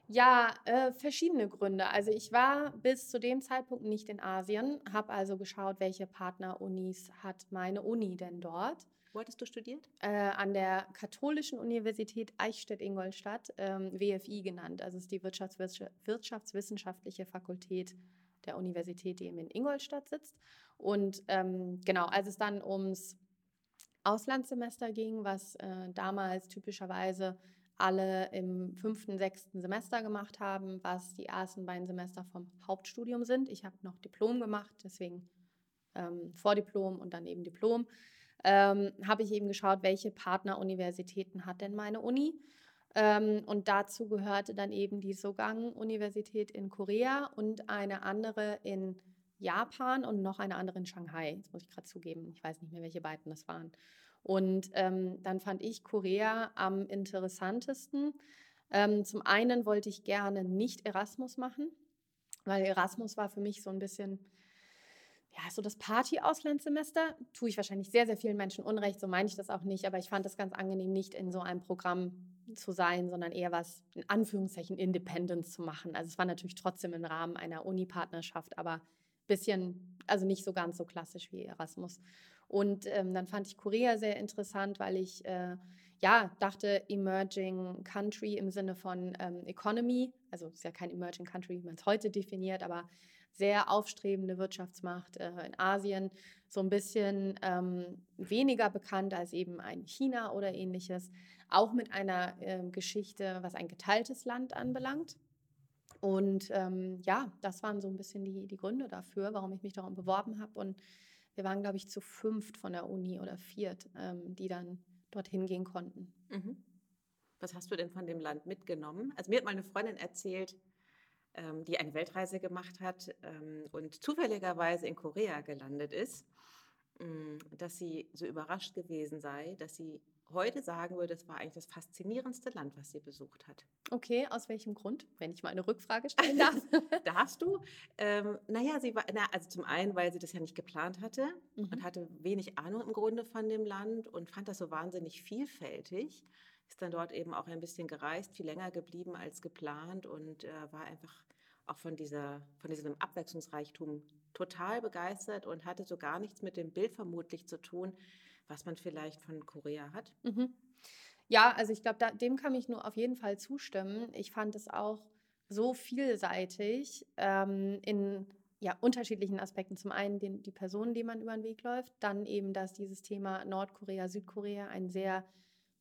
Ja, äh, verschiedene Gründe. Also ich war bis zu dem Zeitpunkt nicht in Asien, habe also geschaut, welche Partnerunis hat meine Uni denn dort. Wo hattest du studiert? Äh, an der Katholischen Universität Eichstätt-Ingolstadt, ähm, WFI genannt. Also es ist die Wirtschaftswiss- Wirtschaftswissenschaftliche Fakultät der Universität, die eben in Ingolstadt sitzt. Und ähm, genau, als es dann ums Auslandssemester ging, was äh, damals typischerweise alle im fünften, sechsten Semester gemacht haben, was die ersten beiden Semester vom Hauptstudium sind. Ich habe noch Diplom gemacht, deswegen ähm, Vordiplom und dann eben Diplom. Ähm, habe ich eben geschaut, welche Partneruniversitäten hat denn meine Uni. Ähm, und dazu gehörte dann eben die Sogang-Universität in Korea und eine andere in Japan und noch eine andere in Shanghai. Das muss ich gerade zugeben. Ich weiß nicht mehr, welche beiden das waren. Und ähm, dann fand ich Korea am interessantesten. Ähm, zum einen wollte ich gerne nicht Erasmus machen, weil Erasmus war für mich so ein bisschen, ja, so das Party-Auslandssemester. Tue ich wahrscheinlich sehr, sehr vielen Menschen Unrecht, so meine ich das auch nicht, aber ich fand es ganz angenehm, nicht in so einem Programm zu sein, sondern eher was in Anführungszeichen Independence zu machen. Also es war natürlich trotzdem im Rahmen einer Uni-Partnerschaft, aber bisschen, also nicht so ganz so klassisch wie Erasmus. Und ähm, dann fand ich Korea sehr interessant, weil ich äh, ja dachte, Emerging Country im Sinne von ähm, Economy, also es ist ja kein Emerging Country, wie man es heute definiert, aber sehr aufstrebende Wirtschaftsmacht äh, in Asien, so ein bisschen ähm, weniger bekannt als eben ein China oder ähnliches, auch mit einer äh, Geschichte, was ein geteiltes Land anbelangt. Und ähm, ja, das waren so ein bisschen die, die Gründe dafür, warum ich mich darum beworben habe. Und wir waren, glaube ich, zu fünft von der Uni oder viert, ähm, die dann dorthin gehen konnten. Mhm. Was hast du denn von dem Land mitgenommen? Also mir hat meine Freundin erzählt, ähm, die eine Weltreise gemacht hat ähm, und zufälligerweise in Korea gelandet ist, mm, dass sie so überrascht gewesen sei, dass sie heute sagen würde, es war eigentlich das faszinierendste Land, was sie besucht hat. Okay, aus welchem Grund, wenn ich mal eine Rückfrage stellen darf? Darfst du? Ähm, naja, sie war, na, also zum einen, weil sie das ja nicht geplant hatte mhm. und hatte wenig Ahnung im Grunde von dem Land und fand das so wahnsinnig vielfältig. Ist dann dort eben auch ein bisschen gereist, viel länger geblieben als geplant und äh, war einfach auch von, dieser, von diesem Abwechslungsreichtum total begeistert und hatte so gar nichts mit dem Bild vermutlich zu tun, was man vielleicht von Korea hat. Mhm. Ja, also ich glaube, dem kann ich nur auf jeden Fall zustimmen. Ich fand es auch so vielseitig ähm, in ja, unterschiedlichen Aspekten. Zum einen den, die Personen, die man über den Weg läuft, dann eben, dass dieses Thema Nordkorea, Südkorea ein sehr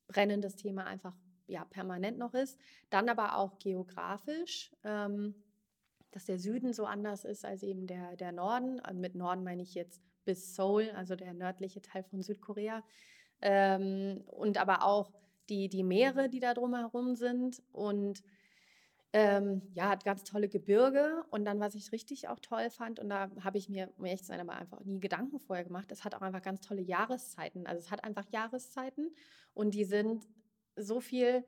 brennendes Thema einfach ja, permanent noch ist. Dann aber auch geografisch. Ähm, dass der Süden so anders ist als eben der, der Norden. Und mit Norden meine ich jetzt bis Seoul, also der nördliche Teil von Südkorea. Ähm, und aber auch die, die Meere, die da drumherum sind. Und ähm, ja, hat ganz tolle Gebirge. Und dann, was ich richtig auch toll fand, und da habe ich mir, um ehrlich zu sein, aber einfach nie Gedanken vorher gemacht, es hat auch einfach ganz tolle Jahreszeiten. Also es hat einfach Jahreszeiten und die sind so viel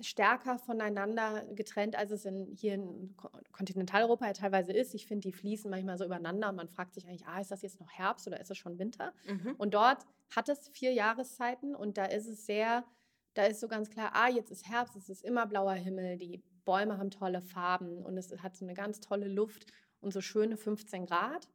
stärker voneinander getrennt, als es in, hier in Kontinentaleuropa ja teilweise ist. Ich finde, die fließen manchmal so übereinander und man fragt sich eigentlich, ah, ist das jetzt noch Herbst oder ist es schon Winter? Mhm. Und dort hat es vier Jahreszeiten und da ist es sehr, da ist so ganz klar, ah, jetzt ist Herbst, es ist immer blauer Himmel, die Bäume haben tolle Farben und es hat so eine ganz tolle Luft und so schöne 15 Grad.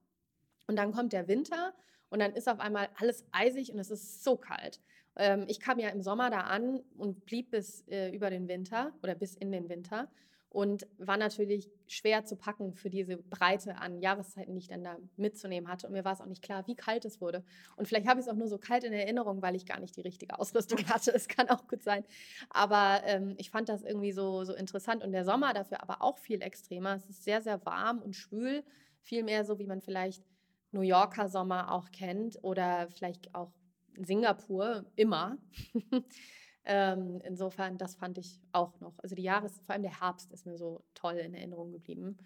Und dann kommt der Winter und dann ist auf einmal alles eisig und es ist so kalt. Ähm, ich kam ja im Sommer da an und blieb bis äh, über den Winter oder bis in den Winter und war natürlich schwer zu packen für diese Breite an Jahreszeiten, die ich dann da mitzunehmen hatte. Und mir war es auch nicht klar, wie kalt es wurde. Und vielleicht habe ich es auch nur so kalt in Erinnerung, weil ich gar nicht die richtige Ausrüstung hatte. Es kann auch gut sein. Aber ähm, ich fand das irgendwie so, so interessant. Und der Sommer dafür aber auch viel extremer. Es ist sehr, sehr warm und schwül. Viel mehr so, wie man vielleicht New Yorker Sommer auch kennt oder vielleicht auch Singapur immer. ähm, insofern, das fand ich auch noch. Also die Jahres, vor allem der Herbst ist mir so toll in Erinnerung geblieben.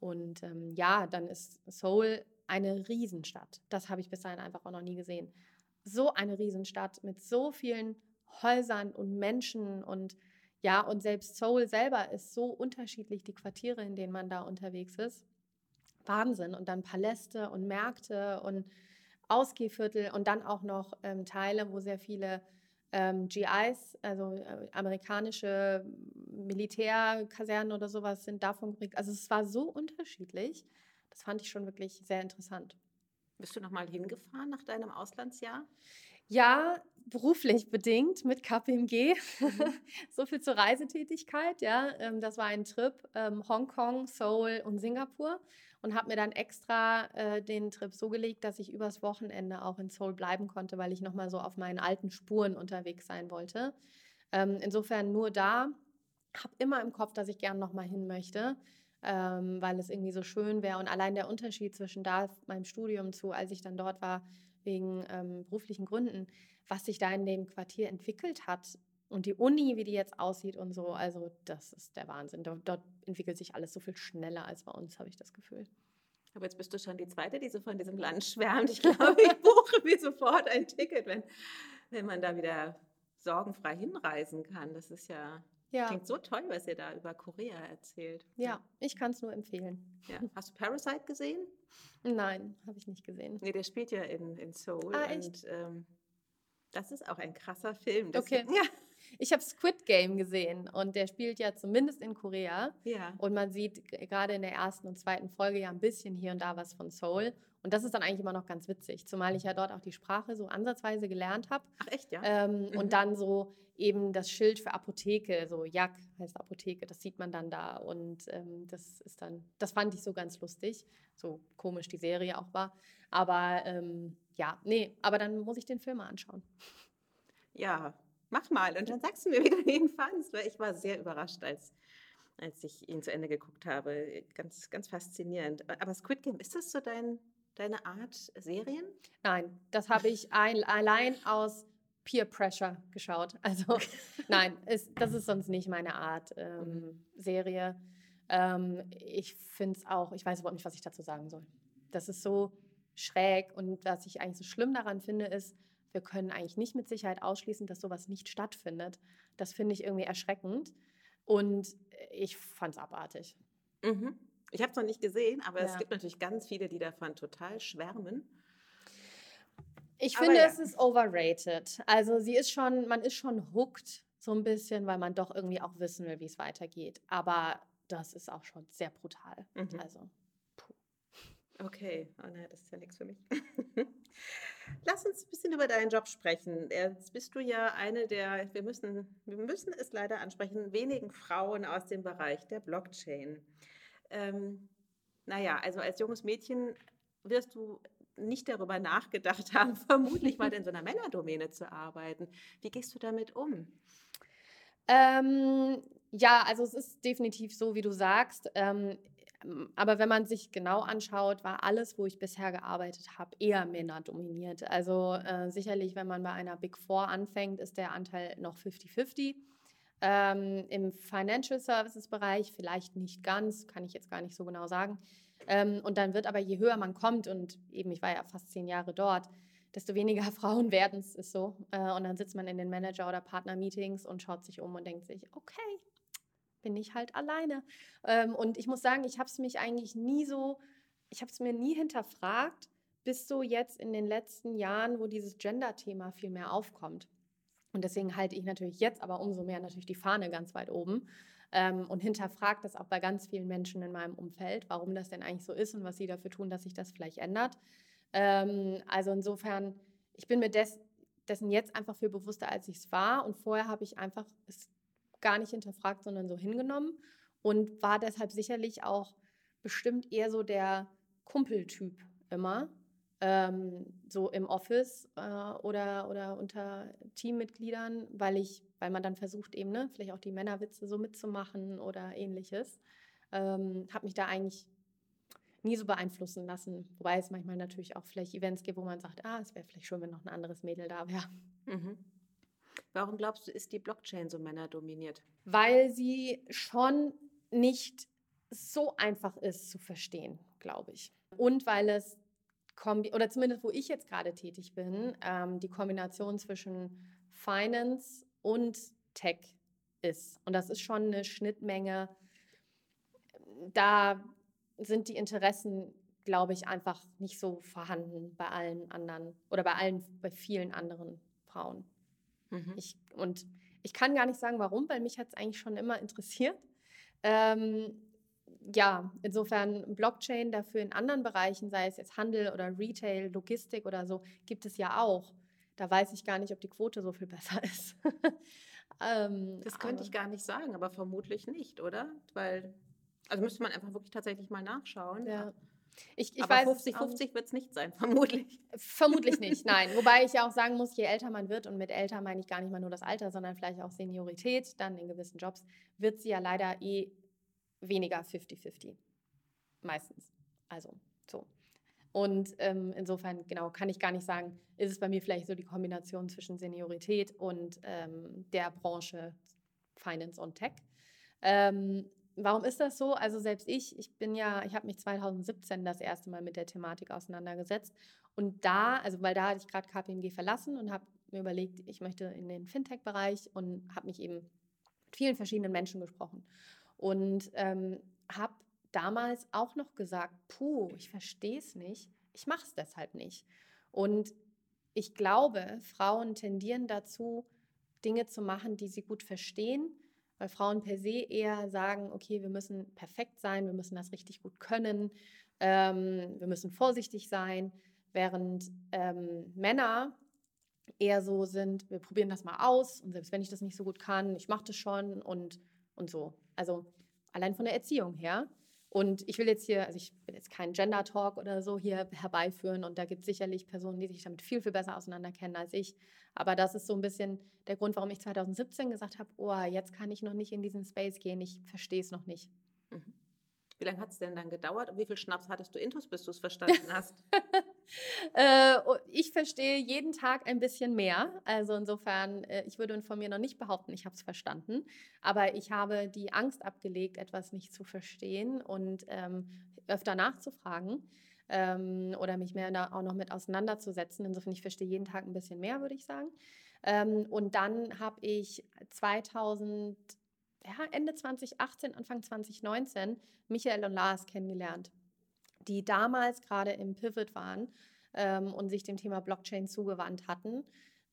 Und ähm, ja, dann ist Seoul eine Riesenstadt. Das habe ich bis dahin einfach auch noch nie gesehen. So eine Riesenstadt mit so vielen Häusern und Menschen und ja, und selbst Seoul selber ist so unterschiedlich, die Quartiere, in denen man da unterwegs ist. Wahnsinn. Und dann Paläste und Märkte und Ausgehviertel und dann auch noch ähm, Teile, wo sehr viele ähm, GIs, also äh, amerikanische Militärkasernen oder sowas sind davon geprägt. Also es war so unterschiedlich. Das fand ich schon wirklich sehr interessant. Bist du noch mal hingefahren nach deinem Auslandsjahr? Ja, beruflich bedingt mit KPMG. Mhm. so viel zur Reisetätigkeit. Ja, ähm, das war ein Trip ähm, Hongkong, Seoul und Singapur und habe mir dann extra äh, den Trip so gelegt, dass ich übers Wochenende auch in Seoul bleiben konnte, weil ich noch mal so auf meinen alten Spuren unterwegs sein wollte. Ähm, insofern nur da. Habe immer im Kopf, dass ich gern noch mal hin möchte. Ähm, weil es irgendwie so schön wäre. Und allein der Unterschied zwischen da meinem Studium zu, als ich dann dort war, wegen ähm, beruflichen Gründen, was sich da in dem Quartier entwickelt hat und die Uni, wie die jetzt aussieht und so, also das ist der Wahnsinn. Dort, dort entwickelt sich alles so viel schneller als bei uns, habe ich das Gefühl. Aber jetzt bist du schon die Zweite, die so von diesem Land schwärmt. Ich glaube, ich buche mir sofort ein Ticket, wenn, wenn man da wieder sorgenfrei hinreisen kann. Das ist ja ja. Klingt so toll, was ihr da über Korea erzählt. Ja, ich kann es nur empfehlen. Ja. Hast du Parasite gesehen? Nein, habe ich nicht gesehen. Nee, der spielt ja in, in Seoul. Ah? Und ähm, das ist auch ein krasser Film. Das okay. Ja. Ich habe Squid Game gesehen und der spielt ja zumindest in Korea. Ja. Und man sieht gerade in der ersten und zweiten Folge ja ein bisschen hier und da was von Seoul. Und das ist dann eigentlich immer noch ganz witzig, zumal ich ja dort auch die Sprache so ansatzweise gelernt habe. Ach echt, ja? Ähm, Mhm. Und dann so eben das Schild für Apotheke, so Jak heißt Apotheke, das sieht man dann da. Und ähm, das ist dann, das fand ich so ganz lustig, so komisch die Serie auch war. Aber ähm, ja, nee, aber dann muss ich den Film mal anschauen. Ja, mach mal. Und dann sagst du mir, wie du ihn fandst, weil ich war sehr überrascht, als, als ich ihn zu Ende geguckt habe. Ganz, ganz faszinierend. Aber Squid Game, ist das so dein, deine Art Serien? Nein, das habe ich ein, allein aus Peer Pressure geschaut. Also nein, ist, das ist sonst nicht meine Art ähm, Serie. Ähm, ich finde es auch, ich weiß überhaupt nicht, was ich dazu sagen soll. Das ist so schräg und was ich eigentlich so schlimm daran finde, ist, wir können eigentlich nicht mit Sicherheit ausschließen, dass sowas nicht stattfindet. Das finde ich irgendwie erschreckend und ich fand es abartig. Mhm. Ich habe es noch nicht gesehen, aber es Ja. gibt natürlich ganz viele, die davon total schwärmen. Ich Aber finde, ja. es ist overrated. Also sie ist schon, man ist schon hooked so ein bisschen, weil man doch irgendwie auch wissen will, wie es weitergeht. Aber das ist auch schon sehr brutal. Mhm. Also Okay, oh nein, das ist ja nichts für mich. Lass uns ein bisschen über deinen Job sprechen. Jetzt bist du ja eine der, wir müssen, wir müssen es leider ansprechen, wenigen Frauen aus dem Bereich der Blockchain. Ähm, naja, also als junges Mädchen wirst du nicht darüber nachgedacht haben, vermutlich mal in so einer Männerdomäne zu arbeiten. Wie gehst du damit um? Ähm, ja, also es ist definitiv so, wie du sagst. Ähm, aber wenn man sich genau anschaut, war alles, wo ich bisher gearbeitet habe, eher männerdominiert. Also äh, sicherlich, wenn man bei einer Big Four anfängt, ist der Anteil noch 50-50. Ähm, Im Financial Services Bereich vielleicht nicht ganz, kann ich jetzt gar nicht so genau sagen. Ähm, und dann wird aber, je höher man kommt, und eben ich war ja fast zehn Jahre dort, desto weniger Frauen werden es, ist so. Äh, und dann sitzt man in den Manager- oder Partner-Meetings und schaut sich um und denkt sich, okay, bin ich halt alleine. Ähm, und ich muss sagen, ich habe es mich eigentlich nie so, ich habe es mir nie hinterfragt, bis so jetzt in den letzten Jahren, wo dieses Gender-Thema viel mehr aufkommt. Und deswegen halte ich natürlich jetzt aber umso mehr natürlich die Fahne ganz weit oben ähm, und hinterfrage das auch bei ganz vielen Menschen in meinem Umfeld, warum das denn eigentlich so ist und was sie dafür tun, dass sich das vielleicht ändert. Ähm, also insofern, ich bin mir des, dessen jetzt einfach viel bewusster, als ich es war. Und vorher habe ich einfach es gar nicht hinterfragt, sondern so hingenommen und war deshalb sicherlich auch bestimmt eher so der Kumpeltyp immer. Ähm, so im Office äh, oder, oder unter Teammitgliedern, weil ich, weil man dann versucht, eben, ne, vielleicht auch die Männerwitze so mitzumachen oder ähnliches. Ähm, habe mich da eigentlich nie so beeinflussen lassen. Wobei es manchmal natürlich auch vielleicht Events gibt, wo man sagt, ah, es wäre vielleicht schön, wenn noch ein anderes Mädel da wäre. Mhm. Warum glaubst du, ist die Blockchain so männerdominiert? Weil sie schon nicht so einfach ist zu verstehen, glaube ich. Und weil es, kombi oder zumindest wo ich jetzt gerade tätig bin, ähm, die Kombination zwischen Finance und Tech ist. Und das ist schon eine Schnittmenge. Da sind die Interessen, glaube ich, einfach nicht so vorhanden bei allen anderen oder bei allen, bei vielen anderen Frauen. Mhm. Ich, und ich kann gar nicht sagen, warum, weil mich hat es eigentlich schon immer interessiert. Ähm, ja, insofern Blockchain dafür in anderen Bereichen, sei es jetzt Handel oder Retail, Logistik oder so, gibt es ja auch. Da weiß ich gar nicht, ob die Quote so viel besser ist. ähm, Das könnte ich aber- gar nicht sagen, aber vermutlich nicht, oder? Weil, also müsste man einfach wirklich tatsächlich mal nachschauen. Ja. Ich, ich aber weiß es 50-50 wird es nicht sein, vermutlich. Vermutlich nicht, nein. Wobei ich ja auch sagen muss, je älter man wird, und mit älter meine ich gar nicht mal nur das Alter, sondern vielleicht auch Seniorität, dann in gewissen Jobs, wird sie ja leider eh weniger 50-50. Meistens. Also so. Und ähm, insofern, genau, kann ich gar nicht sagen, ist es bei mir vielleicht so die Kombination zwischen Seniorität und ähm, der Branche Finance und Tech. Ähm, warum ist das so? Also selbst ich, ich bin ja, ich habe mich 2017 das erste Mal mit der Thematik auseinandergesetzt. Und da, also weil da hatte ich gerade KPMG verlassen und habe mir überlegt, ich möchte in den Fintech-Bereich und habe mich eben mit vielen verschiedenen Menschen gesprochen. Und ähm, habe damals auch noch gesagt, puh, ich verstehe es nicht, ich mache es deshalb nicht. Und ich glaube, Frauen tendieren dazu, Dinge zu machen, die sie gut verstehen, weil Frauen per se eher sagen, okay, wir müssen perfekt sein, wir müssen das richtig gut können, ähm, wir müssen vorsichtig sein, während ähm, Männer eher so sind, wir probieren das mal aus und selbst wenn ich das nicht so gut kann, ich mache das schon und, und so. Also allein von der Erziehung her. Und ich will jetzt hier, also ich will jetzt keinen Gender Talk oder so hier herbeiführen und da gibt es sicherlich Personen, die sich damit viel, viel besser auseinanderkennen als ich. Aber das ist so ein bisschen der Grund, warum ich 2017 gesagt habe, oh, jetzt kann ich noch nicht in diesen Space gehen, ich verstehe es noch nicht. Wie lange hat es denn dann gedauert und wie viel Schnaps hattest du intus, bis du es verstanden hast? äh, ich verstehe jeden Tag ein bisschen mehr. Also insofern, äh, ich würde von mir noch nicht behaupten, ich habe es verstanden. Aber ich habe die Angst abgelegt, etwas nicht zu verstehen und ähm, öfter nachzufragen ähm, oder mich mehr da auch noch mit auseinanderzusetzen. Insofern, ich verstehe jeden Tag ein bisschen mehr, würde ich sagen. Ähm, und dann habe ich 2000 ja, Ende 2018, Anfang 2019 Michael und Lars kennengelernt, die damals gerade im Pivot waren ähm, und sich dem Thema Blockchain zugewandt hatten,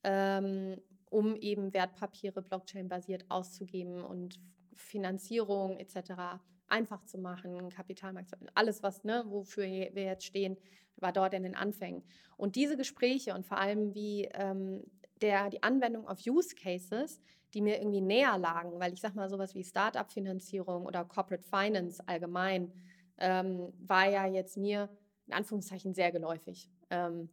ähm, um eben Wertpapiere Blockchain-basiert auszugeben und Finanzierung etc. einfach zu machen, Kapitalmarkt, alles, was, ne, wofür wir jetzt stehen, war dort in den Anfängen. Und diese Gespräche und vor allem wie ähm, der, die Anwendung auf Use Cases, die mir irgendwie näher lagen, weil ich sag mal sowas wie Startup-Finanzierung oder Corporate Finance allgemein ähm, war ja jetzt mir in Anführungszeichen sehr geläufig. Ähm,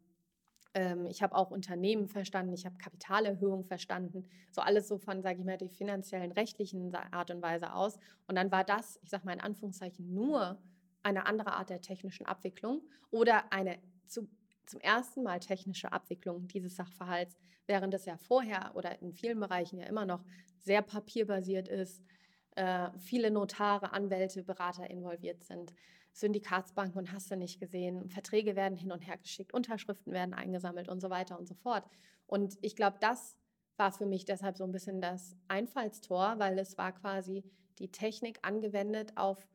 ähm, ich habe auch Unternehmen verstanden, ich habe Kapitalerhöhung verstanden, so alles so von, sage ich mal, der finanziellen, rechtlichen Art und Weise aus. Und dann war das, ich sage mal in Anführungszeichen, nur eine andere Art der technischen Abwicklung oder eine zu zum ersten Mal technische Abwicklung dieses Sachverhalts, während es ja vorher oder in vielen Bereichen ja immer noch sehr papierbasiert ist, äh, viele Notare, Anwälte, Berater involviert sind, Syndikatsbanken und hast du nicht gesehen, Verträge werden hin und her geschickt, Unterschriften werden eingesammelt und so weiter und so fort. Und ich glaube, das war für mich deshalb so ein bisschen das Einfallstor, weil es war quasi die Technik angewendet auf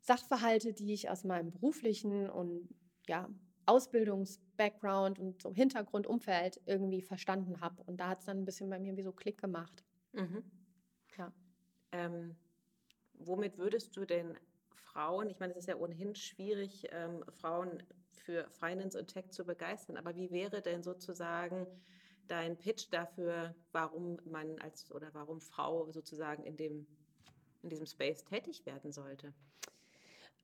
Sachverhalte, die ich aus meinem beruflichen und ja, Ausbildungs-Background und so Hintergrundumfeld irgendwie verstanden habe. Und da hat es dann ein bisschen bei mir wie so Klick gemacht. Mhm. Ja. Ähm, womit würdest du denn Frauen, ich meine, es ist ja ohnehin schwierig, ähm, Frauen für Finance und Tech zu begeistern, aber wie wäre denn sozusagen dein Pitch dafür, warum man als oder warum Frau sozusagen in dem in diesem Space tätig werden sollte?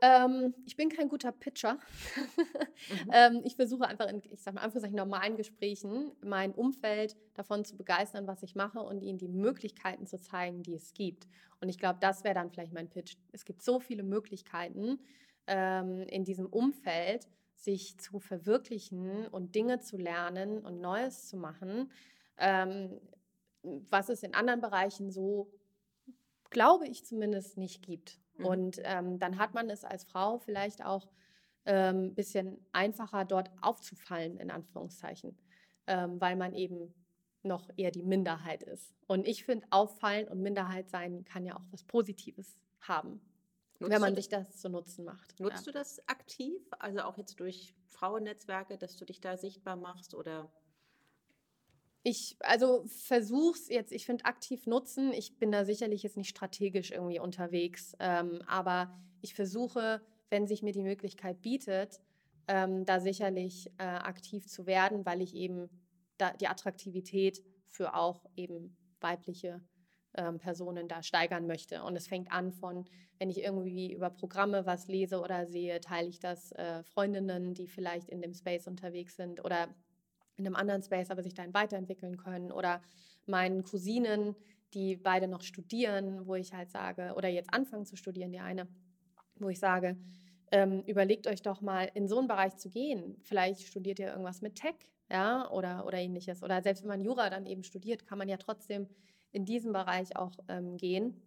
Ähm, ich bin kein guter Pitcher. mhm. ähm, ich versuche einfach in, ich sag mal, Anführungszeichen normalen Gesprächen mein Umfeld davon zu begeistern, was ich mache und ihnen die Möglichkeiten zu zeigen, die es gibt. Und ich glaube, das wäre dann vielleicht mein Pitch. Es gibt so viele Möglichkeiten ähm, in diesem Umfeld, sich zu verwirklichen und Dinge zu lernen und Neues zu machen, ähm, was es in anderen Bereichen so, glaube ich zumindest, nicht gibt. Mhm. Und ähm, dann hat man es als Frau vielleicht auch ein ähm, bisschen einfacher, dort aufzufallen, in Anführungszeichen, ähm, weil man eben noch eher die Minderheit ist. Und ich finde, auffallen und Minderheit sein kann ja auch was Positives haben, Nutzt wenn man sich das zu Nutzen macht. Nutzt ja. du das aktiv, also auch jetzt durch Frauennetzwerke, dass du dich da sichtbar machst oder ich, also versuch's jetzt, ich finde aktiv nutzen, ich bin da sicherlich jetzt nicht strategisch irgendwie unterwegs, ähm, aber ich versuche, wenn sich mir die Möglichkeit bietet, ähm, da sicherlich äh, aktiv zu werden, weil ich eben da die Attraktivität für auch eben weibliche ähm, Personen da steigern möchte. Und es fängt an von, wenn ich irgendwie über Programme was lese oder sehe, teile ich das äh, Freundinnen, die vielleicht in dem Space unterwegs sind oder in einem anderen Space aber sich dann weiterentwickeln können oder meinen Cousinen, die beide noch studieren, wo ich halt sage, oder jetzt anfangen zu studieren, die eine, wo ich sage, ähm, überlegt euch doch mal in so einen Bereich zu gehen. Vielleicht studiert ihr irgendwas mit Tech, ja, oder, oder ähnliches. Oder selbst wenn man Jura dann eben studiert, kann man ja trotzdem in diesem Bereich auch ähm, gehen.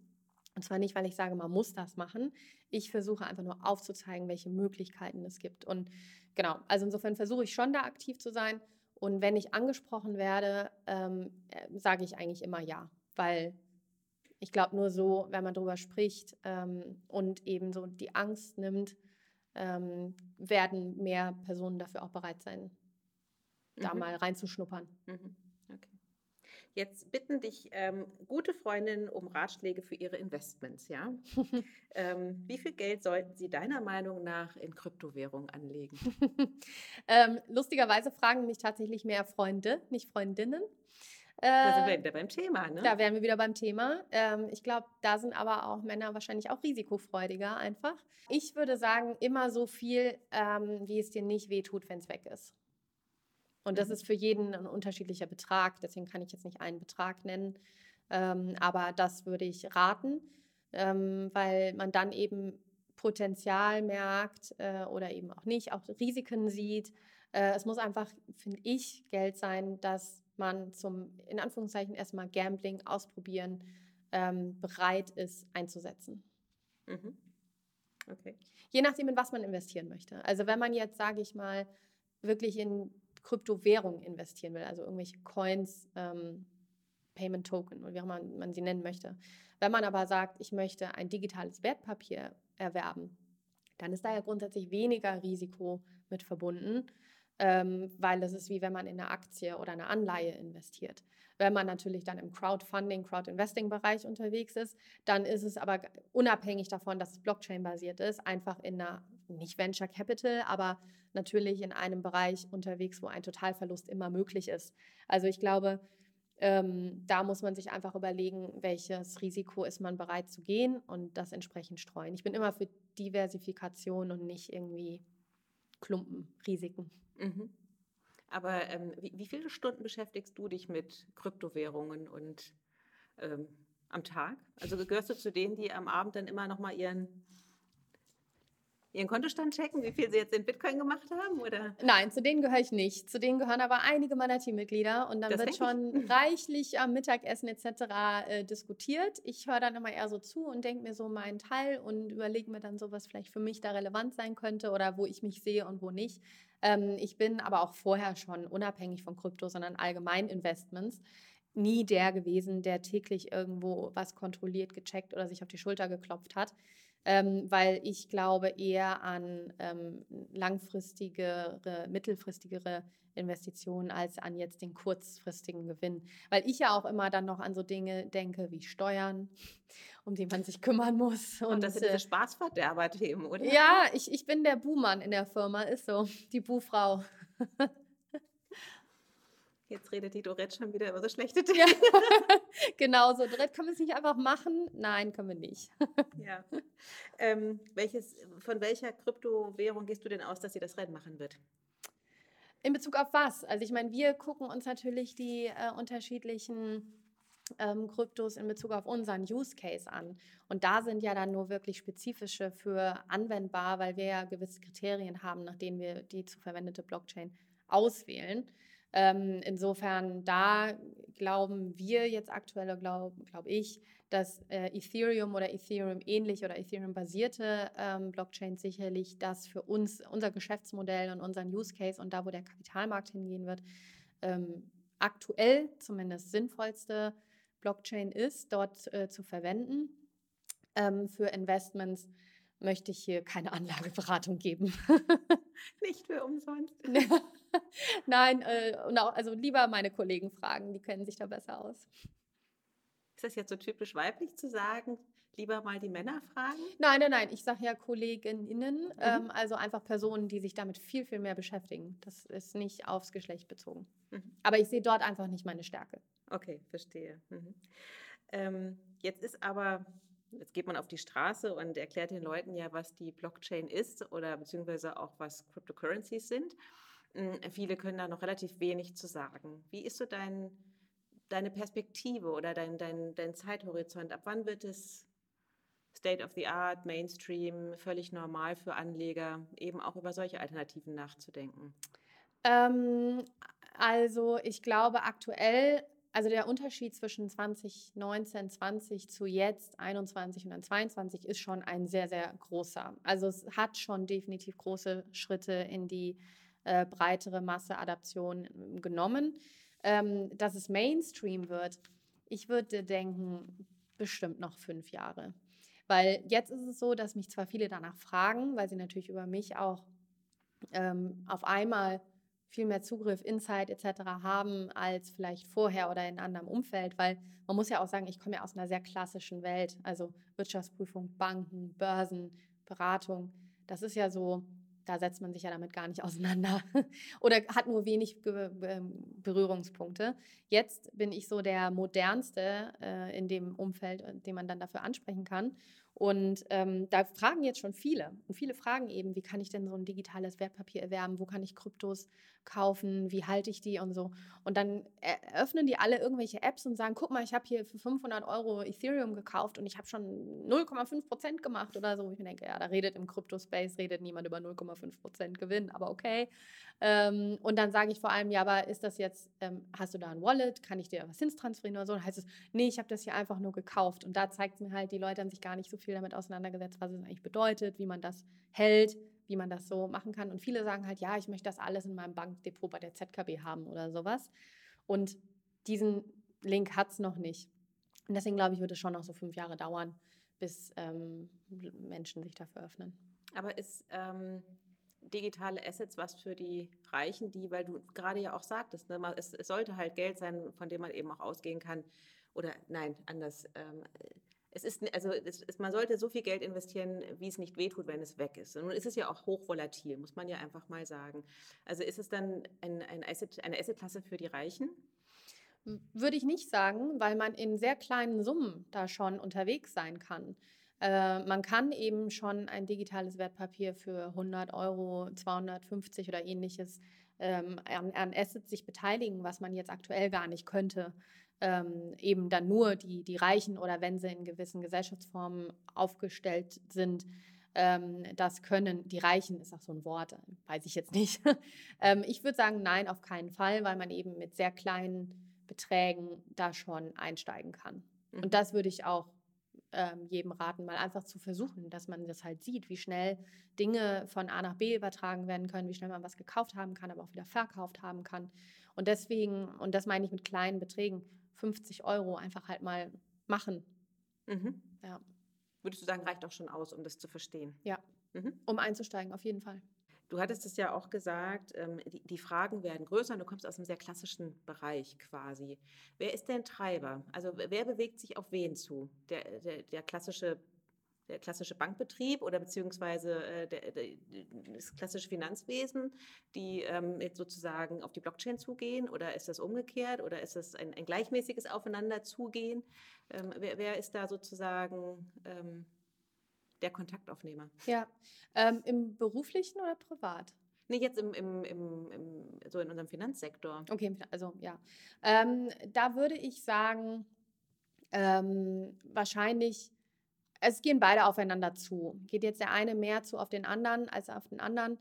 Und zwar nicht, weil ich sage, man muss das machen. Ich versuche einfach nur aufzuzeigen, welche Möglichkeiten es gibt. Und genau, also insofern versuche ich schon da aktiv zu sein und wenn ich angesprochen werde, ähm, äh, sage ich eigentlich immer ja, weil ich glaube, nur so, wenn man darüber spricht ähm, und eben so die Angst nimmt, ähm, werden mehr Personen dafür auch bereit sein, mhm. da mal reinzuschnuppern. Mhm. Jetzt bitten dich ähm, gute Freundinnen um Ratschläge für ihre Investments, ja? ähm, wie viel Geld sollten sie deiner Meinung nach in Kryptowährungen anlegen? ähm, lustigerweise fragen mich tatsächlich mehr Freunde, nicht Freundinnen. da sind wir wieder beim Thema, ne? Da wären wir wieder beim Thema. Ähm, ich glaube, da sind aber auch Männer wahrscheinlich auch risikofreudiger einfach. Ich würde sagen, immer so viel, ähm, wie es dir nicht wehtut, wenn es weg ist. Und das mhm. ist für jeden ein unterschiedlicher Betrag. Deswegen kann ich jetzt nicht einen Betrag nennen. Ähm, aber das würde ich raten, ähm, weil man dann eben Potenzial merkt äh, oder eben auch nicht, auch Risiken sieht. Äh, es muss einfach, finde ich, Geld sein, dass man zum, in Anführungszeichen, erstmal Gambling ausprobieren ähm, bereit ist einzusetzen. Mhm. Okay. Je nachdem, in was man investieren möchte. Also wenn man jetzt, sage ich mal, wirklich in Kryptowährungen investieren will, also irgendwelche Coins, ähm, Payment Token oder wie auch immer man sie nennen möchte. Wenn man aber sagt, ich möchte ein digitales Wertpapier erwerben, dann ist da ja grundsätzlich weniger Risiko mit verbunden, ähm, weil das ist wie wenn man in eine Aktie oder eine Anleihe investiert. Wenn man natürlich dann im Crowdfunding, Crowdinvesting-Bereich unterwegs ist, dann ist es aber unabhängig davon, dass es Blockchain-basiert ist, einfach in einer, nicht Venture Capital, aber natürlich in einem Bereich unterwegs, wo ein Totalverlust immer möglich ist. Also ich glaube, ähm, da muss man sich einfach überlegen, welches Risiko ist man bereit zu gehen und das entsprechend streuen. Ich bin immer für Diversifikation und nicht irgendwie Klumpenrisiken. Mhm. Aber ähm, wie, wie, viele Stunden beschäftigst du dich mit Kryptowährungen und ähm, am Tag? Also gehörst du zu denen, die am Abend dann immer noch mal ihren Ihren Kontostand checken, wie viel Sie jetzt in Bitcoin gemacht haben? Oder? Nein, zu denen gehöre ich nicht. Zu denen gehören aber einige meiner Teammitglieder und dann das wird schon ich. reichlich am Mittagessen etc. Äh, diskutiert. Ich höre dann immer eher so zu und denke mir so meinen Teil und überlege mir dann so, was vielleicht für mich da relevant sein könnte oder wo ich mich sehe und wo nicht. Ähm, ich bin aber auch vorher schon unabhängig von Krypto, sondern allgemein Investments nie der gewesen, der täglich irgendwo was kontrolliert, gecheckt oder sich auf die Schulter geklopft hat ähm, weil ich glaube eher an ähm, langfristigere, mittelfristigere Investitionen als an jetzt den kurzfristigen Gewinn. Weil ich ja auch immer dann noch an so Dinge denke wie Steuern, um die man sich kümmern muss. Und, und das sind diese äh, Spaßverderber-Themen, oder? Ja, ich, ich bin der Buhmann in der Firma, ist so, die Buhfrau. Jetzt redet die Dorette schon wieder über so schlechte Dinge. Ja, genau so. Dorette, können wir es nicht einfach machen? Nein, können wir nicht. ja. Ähm, welches, von welcher Kryptowährung gehst du denn aus, dass sie das Rennen machen wird? In Bezug auf was? Also ich meine, wir gucken uns natürlich die äh, unterschiedlichen ähm, Kryptos in Bezug auf unseren Use Case an. Und da sind ja dann nur wirklich spezifische für anwendbar, weil wir ja gewisse Kriterien haben, nach denen wir die zu verwendete Blockchain auswählen. Ähm, insofern, da glauben wir jetzt aktuell, glaube glaub ich, dass äh, Ethereum oder Ethereum ähnlich oder Ethereum-basierte ähm, Blockchains sicherlich das für uns, unser Geschäftsmodell und unseren Use Case und da, wo der Kapitalmarkt hingehen wird, ähm, aktuell zumindest sinnvollste Blockchain ist, dort äh, zu verwenden. Ähm, für Investments möchte ich hier keine Anlageberatung geben. Nicht für umsonst. Nein, äh, auch, also lieber meine Kollegen fragen, die kennen sich da besser aus. Ist das jetzt so typisch weiblich zu sagen, lieber mal die Männer fragen? Nein, nein, nein, ich sage ja Kolleginnen, mhm. ähm, also einfach Personen, die sich damit viel, viel mehr beschäftigen. Das ist nicht aufs Geschlecht bezogen. Mhm. Aber ich sehe dort einfach nicht meine Stärke. Okay, verstehe. Mhm. Ähm, jetzt ist aber Jetzt geht man auf die Straße und erklärt den Leuten ja, was die Blockchain ist oder beziehungsweise auch was Cryptocurrencies sind. Hm, viele können da noch relativ wenig zu sagen. Wie ist so dein, deine Perspektive oder dein, dein, dein Zeithorizont? Ab wann wird es State of the Art, Mainstream, völlig normal für Anleger, eben auch über solche Alternativen nachzudenken? Ähm, also ich glaube aktuell also der Unterschied zwischen 2019, 20 zu jetzt 21 und dann 22 ist schon ein sehr, sehr großer. Also es hat schon definitiv große Schritte in die äh, breitere Masseadaption ähm, genommen. Ähm, dass es Mainstream wird, ich würde denken, bestimmt noch fünf Jahre. Weil jetzt ist es so, dass mich zwar viele danach fragen, weil sie natürlich über mich auch ähm, auf einmal viel mehr Zugriff, Insight etc. haben als vielleicht vorher oder in anderem Umfeld, weil man muss ja auch sagen, ich komme ja aus einer sehr klassischen Welt, also Wirtschaftsprüfung, Banken, Börsen, Beratung. Das ist ja so, da setzt man sich ja damit gar nicht auseinander oder hat nur wenig ähm, Berührungspunkte. Jetzt bin ich so der modernste äh, in dem Umfeld, äh, den man dann dafür ansprechen kann. Und ähm, da fragen jetzt schon viele. Und viele fragen eben, wie kann ich denn so ein digitales Wertpapier erwerben? Wo kann ich Kryptos kaufen? Wie halte ich die und so? Und dann eröffnen die alle irgendwelche Apps und sagen, guck mal, ich habe hier für 500 Euro Ethereum gekauft und ich habe schon 0,5 Prozent gemacht oder so. Ich denke, ja, da redet im Kryptospace, redet niemand über 0,5 Prozent Gewinn, aber okay. Ähm, und dann sage ich vor allem, ja, aber ist das jetzt, ähm, hast du da ein Wallet? Kann ich dir was hintransferieren oder so? Dann heißt es, nee, ich habe das hier einfach nur gekauft. Und da zeigt es mir halt, die Leute haben sich gar nicht so viel damit auseinandergesetzt, was es eigentlich bedeutet, wie man das hält, wie man das so machen kann. Und viele sagen halt, ja, ich möchte das alles in meinem Bankdepot bei der ZKB haben oder sowas. Und diesen Link hat es noch nicht. Und deswegen glaube ich, wird es schon noch so fünf Jahre dauern, bis ähm, Menschen sich dafür öffnen. Aber ist ähm, digitale Assets was für die Reichen, die, weil du gerade ja auch sagtest, ne, es, es, sollte halt Geld sein, von dem man eben auch ausgehen kann. Oder nein, anders. Ähm, es ist, also es, es, man sollte so viel Geld investieren, wie es nicht wehtut, wenn es weg ist. Und nun ist es ja auch hochvolatil, muss man ja einfach mal sagen. Also ist es dann ein, ein Asset, eine Assetklasse für die Reichen? Würde ich nicht sagen, weil man in sehr kleinen Summen da schon unterwegs sein kann. Äh, man kann eben schon ein digitales Wertpapier für 100 Euro, 250 oder ähnliches ähm, an, an Assets sich beteiligen, was man jetzt aktuell gar nicht könnte. Ähm, eben dann nur die, die Reichen oder wenn sie in gewissen Gesellschaftsformen aufgestellt sind, ähm, das können. Die Reichen ist auch so ein Wort, weiß ich jetzt nicht. ähm, ich würde sagen, nein, auf keinen Fall, weil man eben mit sehr kleinen Beträgen da schon einsteigen kann. Mhm. Und das würde ich auch ähm, jedem raten, mal einfach zu versuchen, dass man das halt sieht, wie schnell Dinge von A nach B übertragen werden können, wie schnell man was gekauft haben kann, aber auch wieder verkauft haben kann. Und deswegen, und das meine ich mit kleinen Beträgen, 50 Euro einfach halt mal machen. Mhm. Ja. Würdest du sagen, reicht auch schon aus, um das zu verstehen? Ja, mhm. um einzusteigen, auf jeden Fall. Du hattest es ja auch gesagt, ähm, die, die, Fragen werden größer und du kommst aus einem sehr klassischen Bereich quasi. Wer ist denn Treiber? Also wer bewegt sich auf wen zu? Der, der, der klassische der klassische Bankbetrieb oder beziehungsweise äh, der, der, das klassische Finanzwesen, die ähm, jetzt sozusagen auf die Blockchain zugehen oder ist das umgekehrt oder ist das ein, ein gleichmäßiges Aufeinanderzugehen? Ähm, wer, wer, ist da sozusagen ähm, der Kontaktaufnehmer. Ja, ähm, im beruflichen oder privat? Nee, jetzt im, im, im, im, so in unserem Finanzsektor. Okay, also ja. Ähm, da würde ich sagen, ähm, wahrscheinlich, es gehen beide aufeinander zu. Geht jetzt der eine mehr zu auf den anderen als auf den anderen?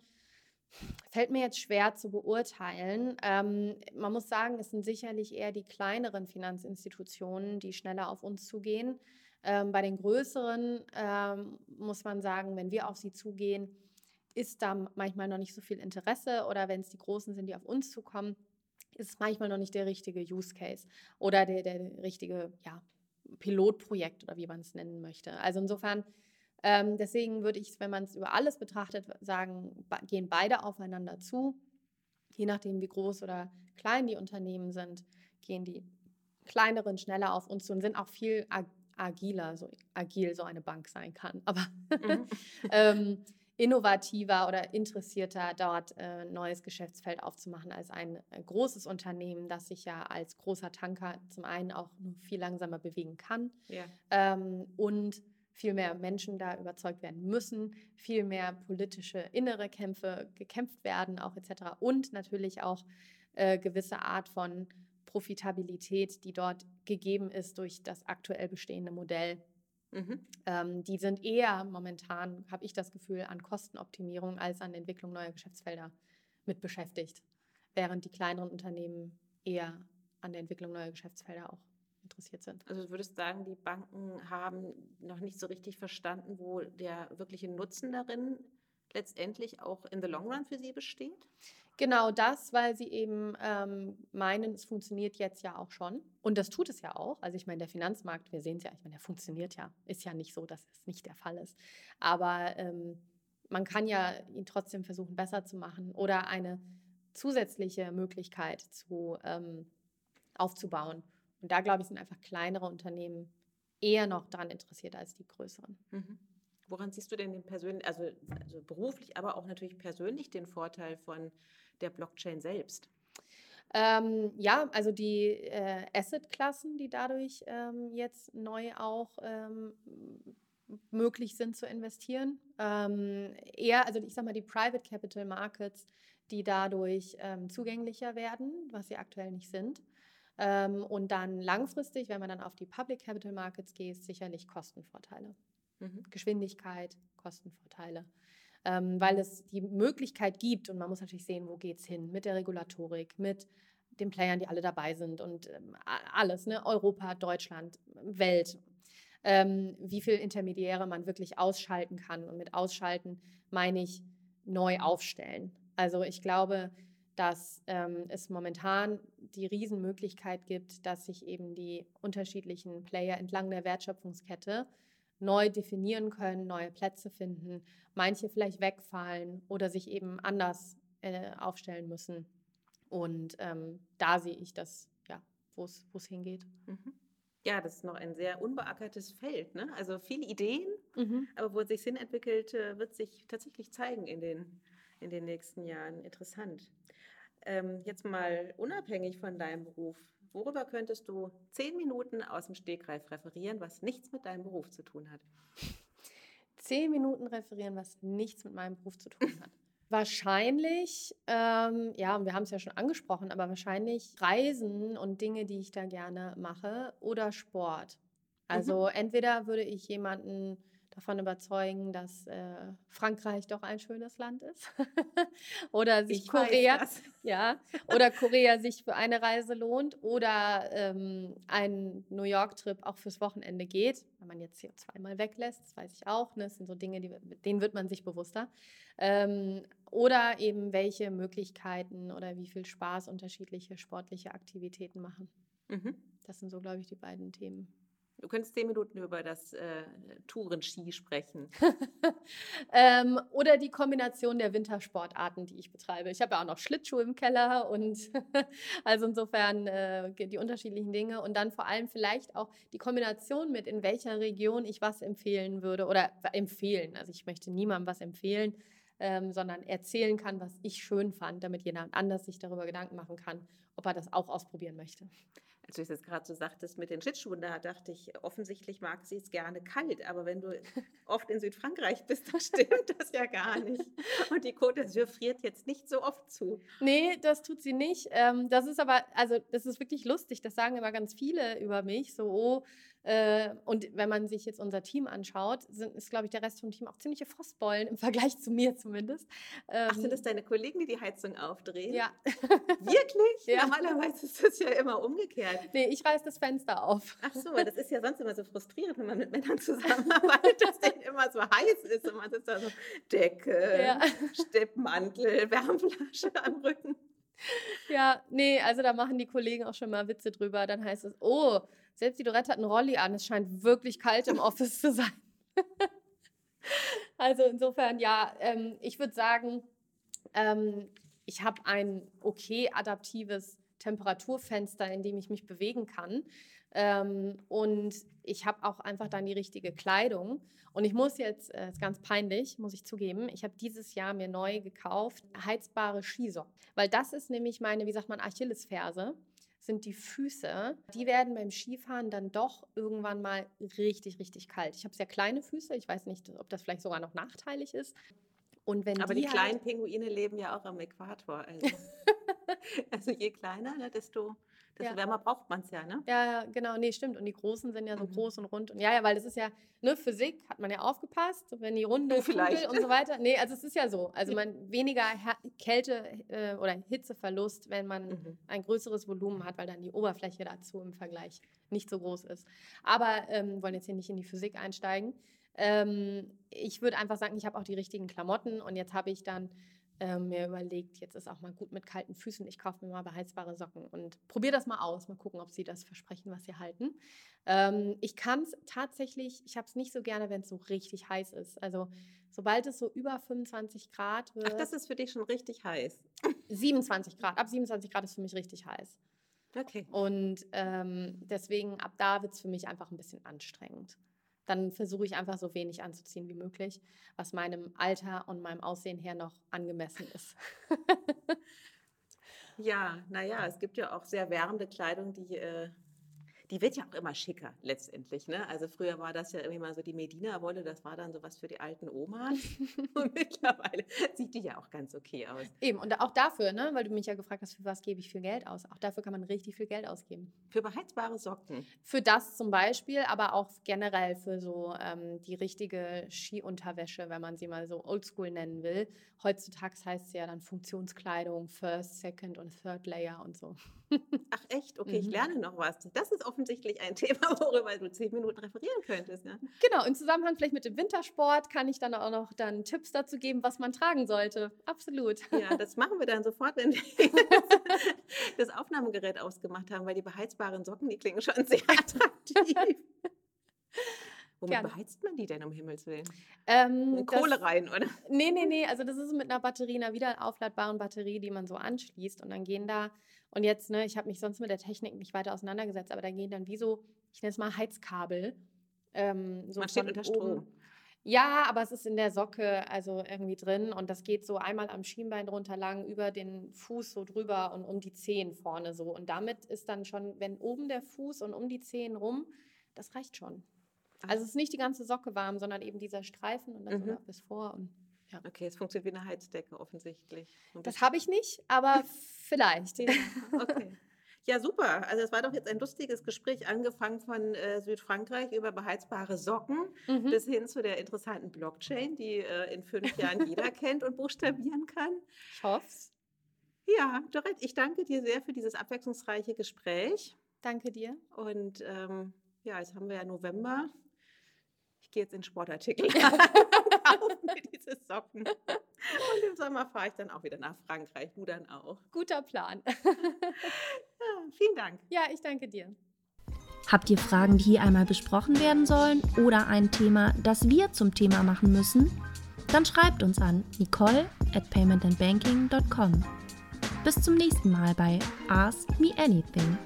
Fällt mir jetzt schwer zu beurteilen. Ähm, man muss sagen, es sind sicherlich eher die kleineren Finanzinstitutionen, die schneller auf uns zugehen. Ähm, bei den größeren ähm, muss man sagen, wenn wir auf sie zugehen, ist da manchmal noch nicht so viel Interesse oder wenn es die Großen sind, die auf uns zukommen, ist es manchmal noch nicht der richtige Use Case oder der, der richtige ja, Pilotprojekt oder wie man es nennen möchte. Also insofern, ähm, deswegen würde ich, wenn man es über alles betrachtet, sagen, gehen beide aufeinander zu. Je nachdem, wie groß oder klein die Unternehmen sind, gehen die kleineren schneller auf uns zu und sind auch viel agiler, so agil so eine Bank sein kann, aber mhm. ähm, innovativer oder interessierter, dort äh, neues Geschäftsfeld aufzumachen als ein äh, großes Unternehmen, das sich ja als großer Tanker zum einen auch nur viel langsamer bewegen kann ja. ähm, und viel mehr Menschen da überzeugt werden müssen, viel mehr politische innere Kämpfe gekämpft werden, auch etc. Und natürlich auch äh, gewisse Art von Profitabilität, die dort gegeben ist durch das aktuell bestehende Modell. Mhm. Ähm, die sind eher momentan, habe ich das Gefühl, an Kostenoptimierung als an Entwicklung neuer Geschäftsfelder mit beschäftigt, während die kleineren Unternehmen eher an der Entwicklung neuer Geschäftsfelder auch interessiert sind. Also du würdest sagen, die Banken haben noch nicht so richtig verstanden, wo der wirkliche Nutzen darin letztendlich auch in the long run für sie besteht? Genau das, weil sie eben ähm, meinen, es funktioniert jetzt ja auch schon. Und das tut es ja auch. Also ich meine, der Finanzmarkt, wir sehen es ja, ich meine, der funktioniert ja. Ist ja nicht so, dass es nicht der Fall ist. Aber ähm, man kann ja ihn trotzdem versuchen, besser zu machen oder eine zusätzliche Möglichkeit zu, ähm, aufzubauen. Und da, glaube ich, sind einfach kleinere Unternehmen eher noch daran interessiert als die größeren. Mhm. Woran siehst du denn den persönlich, also, also beruflich, aber auch natürlich persönlich den Vorteil von der Blockchain selbst? Ähm, ja, also die äh, Asset-Klassen, die dadurch ähm, jetzt neu auch ähm, möglich sind zu investieren. Ähm, eher, also ich sag mal, die Private Capital Markets, die dadurch ähm, zugänglicher werden, was sie aktuell nicht sind. Ähm, und dann langfristig, wenn man dann auf die Public Capital Markets geht, sicherlich Kostenvorteile. Mhm. Geschwindigkeit, Kostenvorteile. Ähm, weil es die Möglichkeit gibt, und man muss natürlich sehen, wo geht es hin, mit der Regulatorik, mit den Playern, die alle dabei sind und ähm, alles, ne? Europa, Deutschland, Welt, ähm, wie viel Intermediäre man wirklich ausschalten kann. Und mit ausschalten meine ich neu aufstellen. Also ich glaube, dass ähm, es momentan die Riesenmöglichkeit gibt, dass sich eben die unterschiedlichen Player entlang der Wertschöpfungskette neu definieren können, neue Plätze finden, manche vielleicht wegfallen oder sich eben anders äh, aufstellen müssen. Und ähm, da sehe ich das, ja, wo es hingeht. Mhm. Ja, das ist noch ein sehr unbeackertes Feld. Ne? Also viele Ideen, mhm. aber wo es sich Sinn entwickelt, äh, wird sich tatsächlich zeigen in den, in den nächsten Jahren. Interessant. Ähm, jetzt mal unabhängig von deinem Beruf. Worüber könntest du zehn Minuten aus dem Stegreif referieren, was nichts mit deinem Beruf zu tun hat? Zehn Minuten referieren, was nichts mit meinem Beruf zu tun hat. Wahrscheinlich, ähm, ja, wir haben es ja schon angesprochen, aber wahrscheinlich Reisen und Dinge, die ich da gerne mache oder Sport. Also mhm. entweder würde ich jemanden davon überzeugen, dass äh, Frankreich doch ein schönes Land ist. oder sich ich Korea, ja, oder Korea sich für eine Reise lohnt oder ähm, ein New York-Trip auch fürs Wochenende geht. Wenn man jetzt hier zweimal weglässt, das weiß ich auch. Ne? Das sind so Dinge, die, denen wird man sich bewusster. Ähm, oder eben welche Möglichkeiten oder wie viel Spaß unterschiedliche sportliche Aktivitäten machen. Mhm. Das sind so, glaube ich, die beiden Themen. Du könntest zehn Minuten über das äh, Tourenski sprechen. ähm, oder die Kombination der Wintersportarten, die ich betreibe. Ich habe ja auch noch Schlittschuhe im Keller und also insofern äh, die unterschiedlichen Dinge und dann vor allem vielleicht auch die Kombination mit, in welcher Region ich was empfehlen würde oder empfehlen. Also ich möchte niemandem was empfehlen, ähm, sondern erzählen kann, was ich schön fand, damit jemand anders sich darüber Gedanken machen kann, ob er das auch ausprobieren möchte als du es jetzt gerade so sagtest mit den Schlittschuhen, da dachte ich, offensichtlich mag sie es gerne kalt, aber wenn du oft in Südfrankreich bist, dann stimmt das ja gar nicht. Und die Côte d'Azur friert jetzt nicht so oft zu. Nee, das tut sie nicht. Ähm, das ist aber, also das ist wirklich lustig, das sagen immer ganz viele über mich, so, oh, äh, und wenn man sich jetzt unser Team anschaut, sind, ist, glaube ich, der Rest vom Team auch ziemliche Frostbeulen im Vergleich zu mir zumindest. Ach, sind ähm, das deine Kollegen, die die Heizung aufdrehen? Ja. Wirklich? Ja. Normalerweise ist das ja immer umgekehrt. Nee, ich reiße das Fenster auf. Ach so, weil das ist ja sonst immer so frustrierend, wenn man mit Männern zusammenarbeitet, dass denen immer so heiß ist und man sitzt da so Decke, ja. Steppmantel, Wärmflasche am Rücken. Ja, nee, also da machen die Kollegen auch schon mal Witze drüber. Dann heißt es, oh, selbst die Dorette hat einen Rolli an. Es scheint wirklich kalt im Office zu sein. also insofern, ja, ähm, ich würde sagen, ähm, ich habe ein okay adaptives Temperaturfenster, in dem ich mich bewegen kann. Ähm, und ich habe auch einfach dann die richtige Kleidung. Und ich muss jetzt, äh, ist ganz peinlich, muss ich zugeben, ich habe dieses Jahr mir neu gekauft heizbare Skisocken. Weil das ist nämlich meine, wie sagt man, Achillesferse sind die Füße. Die werden beim Skifahren dann doch irgendwann mal richtig, richtig kalt. Ich habe sehr kleine Füße. Ich weiß nicht, ob das vielleicht sogar noch nachteilig ist. Und wenn Aber die, die halt kleinen halt Pinguine leben ja auch am Äquator. Also, also je kleiner, ne, desto Desto ja. wärmer braucht man es ja, ne? Ja, genau. Nee, stimmt. Und die Großen sind ja so mhm. groß und rund. Und ja, ja, weil das ist ja, ne, Physik hat man ja aufgepasst, wenn die runde du Kugel und so weiter. Nee, also es ist ja so. Also man weniger Kälte äh, oder Hitzeverlust, wenn man mhm. ein größeres Volumen hat, weil dann die Oberfläche dazu im Vergleich nicht so groß ist. Aber ähm, wollen jetzt hier nicht in die Physik einsteigen. Ähm, ich würde einfach sagen, ich habe auch die richtigen Klamotten und jetzt habe ich dann äh, mir überlegt, jetzt ist auch mal gut mit kalten Füßen, ich kaufe mir mal beheizbare Socken und probiere das mal aus, mal gucken, ob sie das versprechen, was sie halten. Ähm, ich kann es tatsächlich, ich habe es nicht so gerne, wenn es so richtig heiß ist. Also so Sobald es so über 25 Grad wird. Ach, das ist für dich schon richtig heiß. 27 Grad. Ab 27 Grad ist für mich richtig heiß. Okay. Und ähm, deswegen, ab da wird es für mich einfach ein bisschen anstrengend. Dann versuche ich einfach so wenig anzuziehen wie möglich, was meinem Alter und meinem Aussehen her noch angemessen ist. Ja, naja, es gibt ja auch sehr wärmende Kleidung, die äh, die wird ja auch immer schicker letztendlich. Ne? Also früher war das ja irgendwie mal so die Medina-Wolle, das war dann sowas für die alten Omas. und mittlerweile sieht die ja auch ganz okay aus. Eben, und auch dafür, ne, weil du mich ja gefragt hast, für was gebe ich viel Geld aus? Auch dafür kann man richtig viel Geld ausgeben. Für beheizbare Socken. Für das zum Beispiel, aber auch generell für so ähm, die richtige Skiunterwäsche, wenn man sie mal so oldschool nennen will. Heutzutage heißt sie ja dann Funktionskleidung, First, Second und Third Layer und so. Ach echt? Okay, mhm. ich lerne noch was. Das ist offensichtlich ein Thema, worüber du zehn Minuten referieren könntest. Ja? Genau, im Zusammenhang vielleicht mit dem Wintersport kann ich dann auch noch dann Tipps dazu geben, was man tragen sollte. Absolut. Ja, das machen wir dann sofort, wenn wir das Aufnahmegerät ausgemacht haben, weil die beheizbaren Socken, die klingen schon sehr attraktiv. Womit Gerne. beheizt man die denn um Himmels Willen? Ähm, Kohle das, rein, oder? Nee, nee, nee. Also das ist mit einer Batterie, einer wieder aufladbaren Batterie, die man so anschließt. Und dann gehen da, und jetzt, ne, ich habe mich sonst mit der Technik nicht weiter auseinandergesetzt, aber da gehen dann wie so, ich nenne es mal Heizkabel. Ähm, so man steht unter Strom. Oben. Ja, aber es ist in der Socke also irgendwie drin und das geht so einmal am Schienbein runter lang, über den Fuß so drüber und um die Zehen vorne so. Und damit ist dann schon, wenn oben der Fuß und um die Zehen rum, das reicht schon. Also es ist nicht die ganze Socke warm, sondern eben dieser Streifen und dann mhm. so bis vor. Und, ja. Okay, es funktioniert wie eine Heizdecke offensichtlich. Das habe ich nicht, aber vielleicht. Ja, okay. Ja, super. Also es war doch jetzt ein lustiges Gespräch, angefangen von äh, Südfrankreich über beheizbare Socken mhm. bis hin zu der interessanten Blockchain, die äh, in fünf Jahren jeder kennt und buchstabieren kann. Ich hoff's. Ja, Dorette, ich danke dir sehr für dieses abwechslungsreiche Gespräch. Danke dir. Und ähm, ja, jetzt haben wir ja November ich gehe jetzt in Sportartikel kaufe mir diese Socken. Und im Sommer fahre ich dann auch wieder nach Frankreich, du dann auch. Guter Plan. ja, vielen Dank. Ja, ich danke dir. Habt ihr Fragen, die hier einmal besprochen werden sollen oder ein Thema, das wir zum Thema machen müssen? Dann schreibt uns an nicole at paymentandbanking.com. Bis zum nächsten Mal bei Ask Me Anything.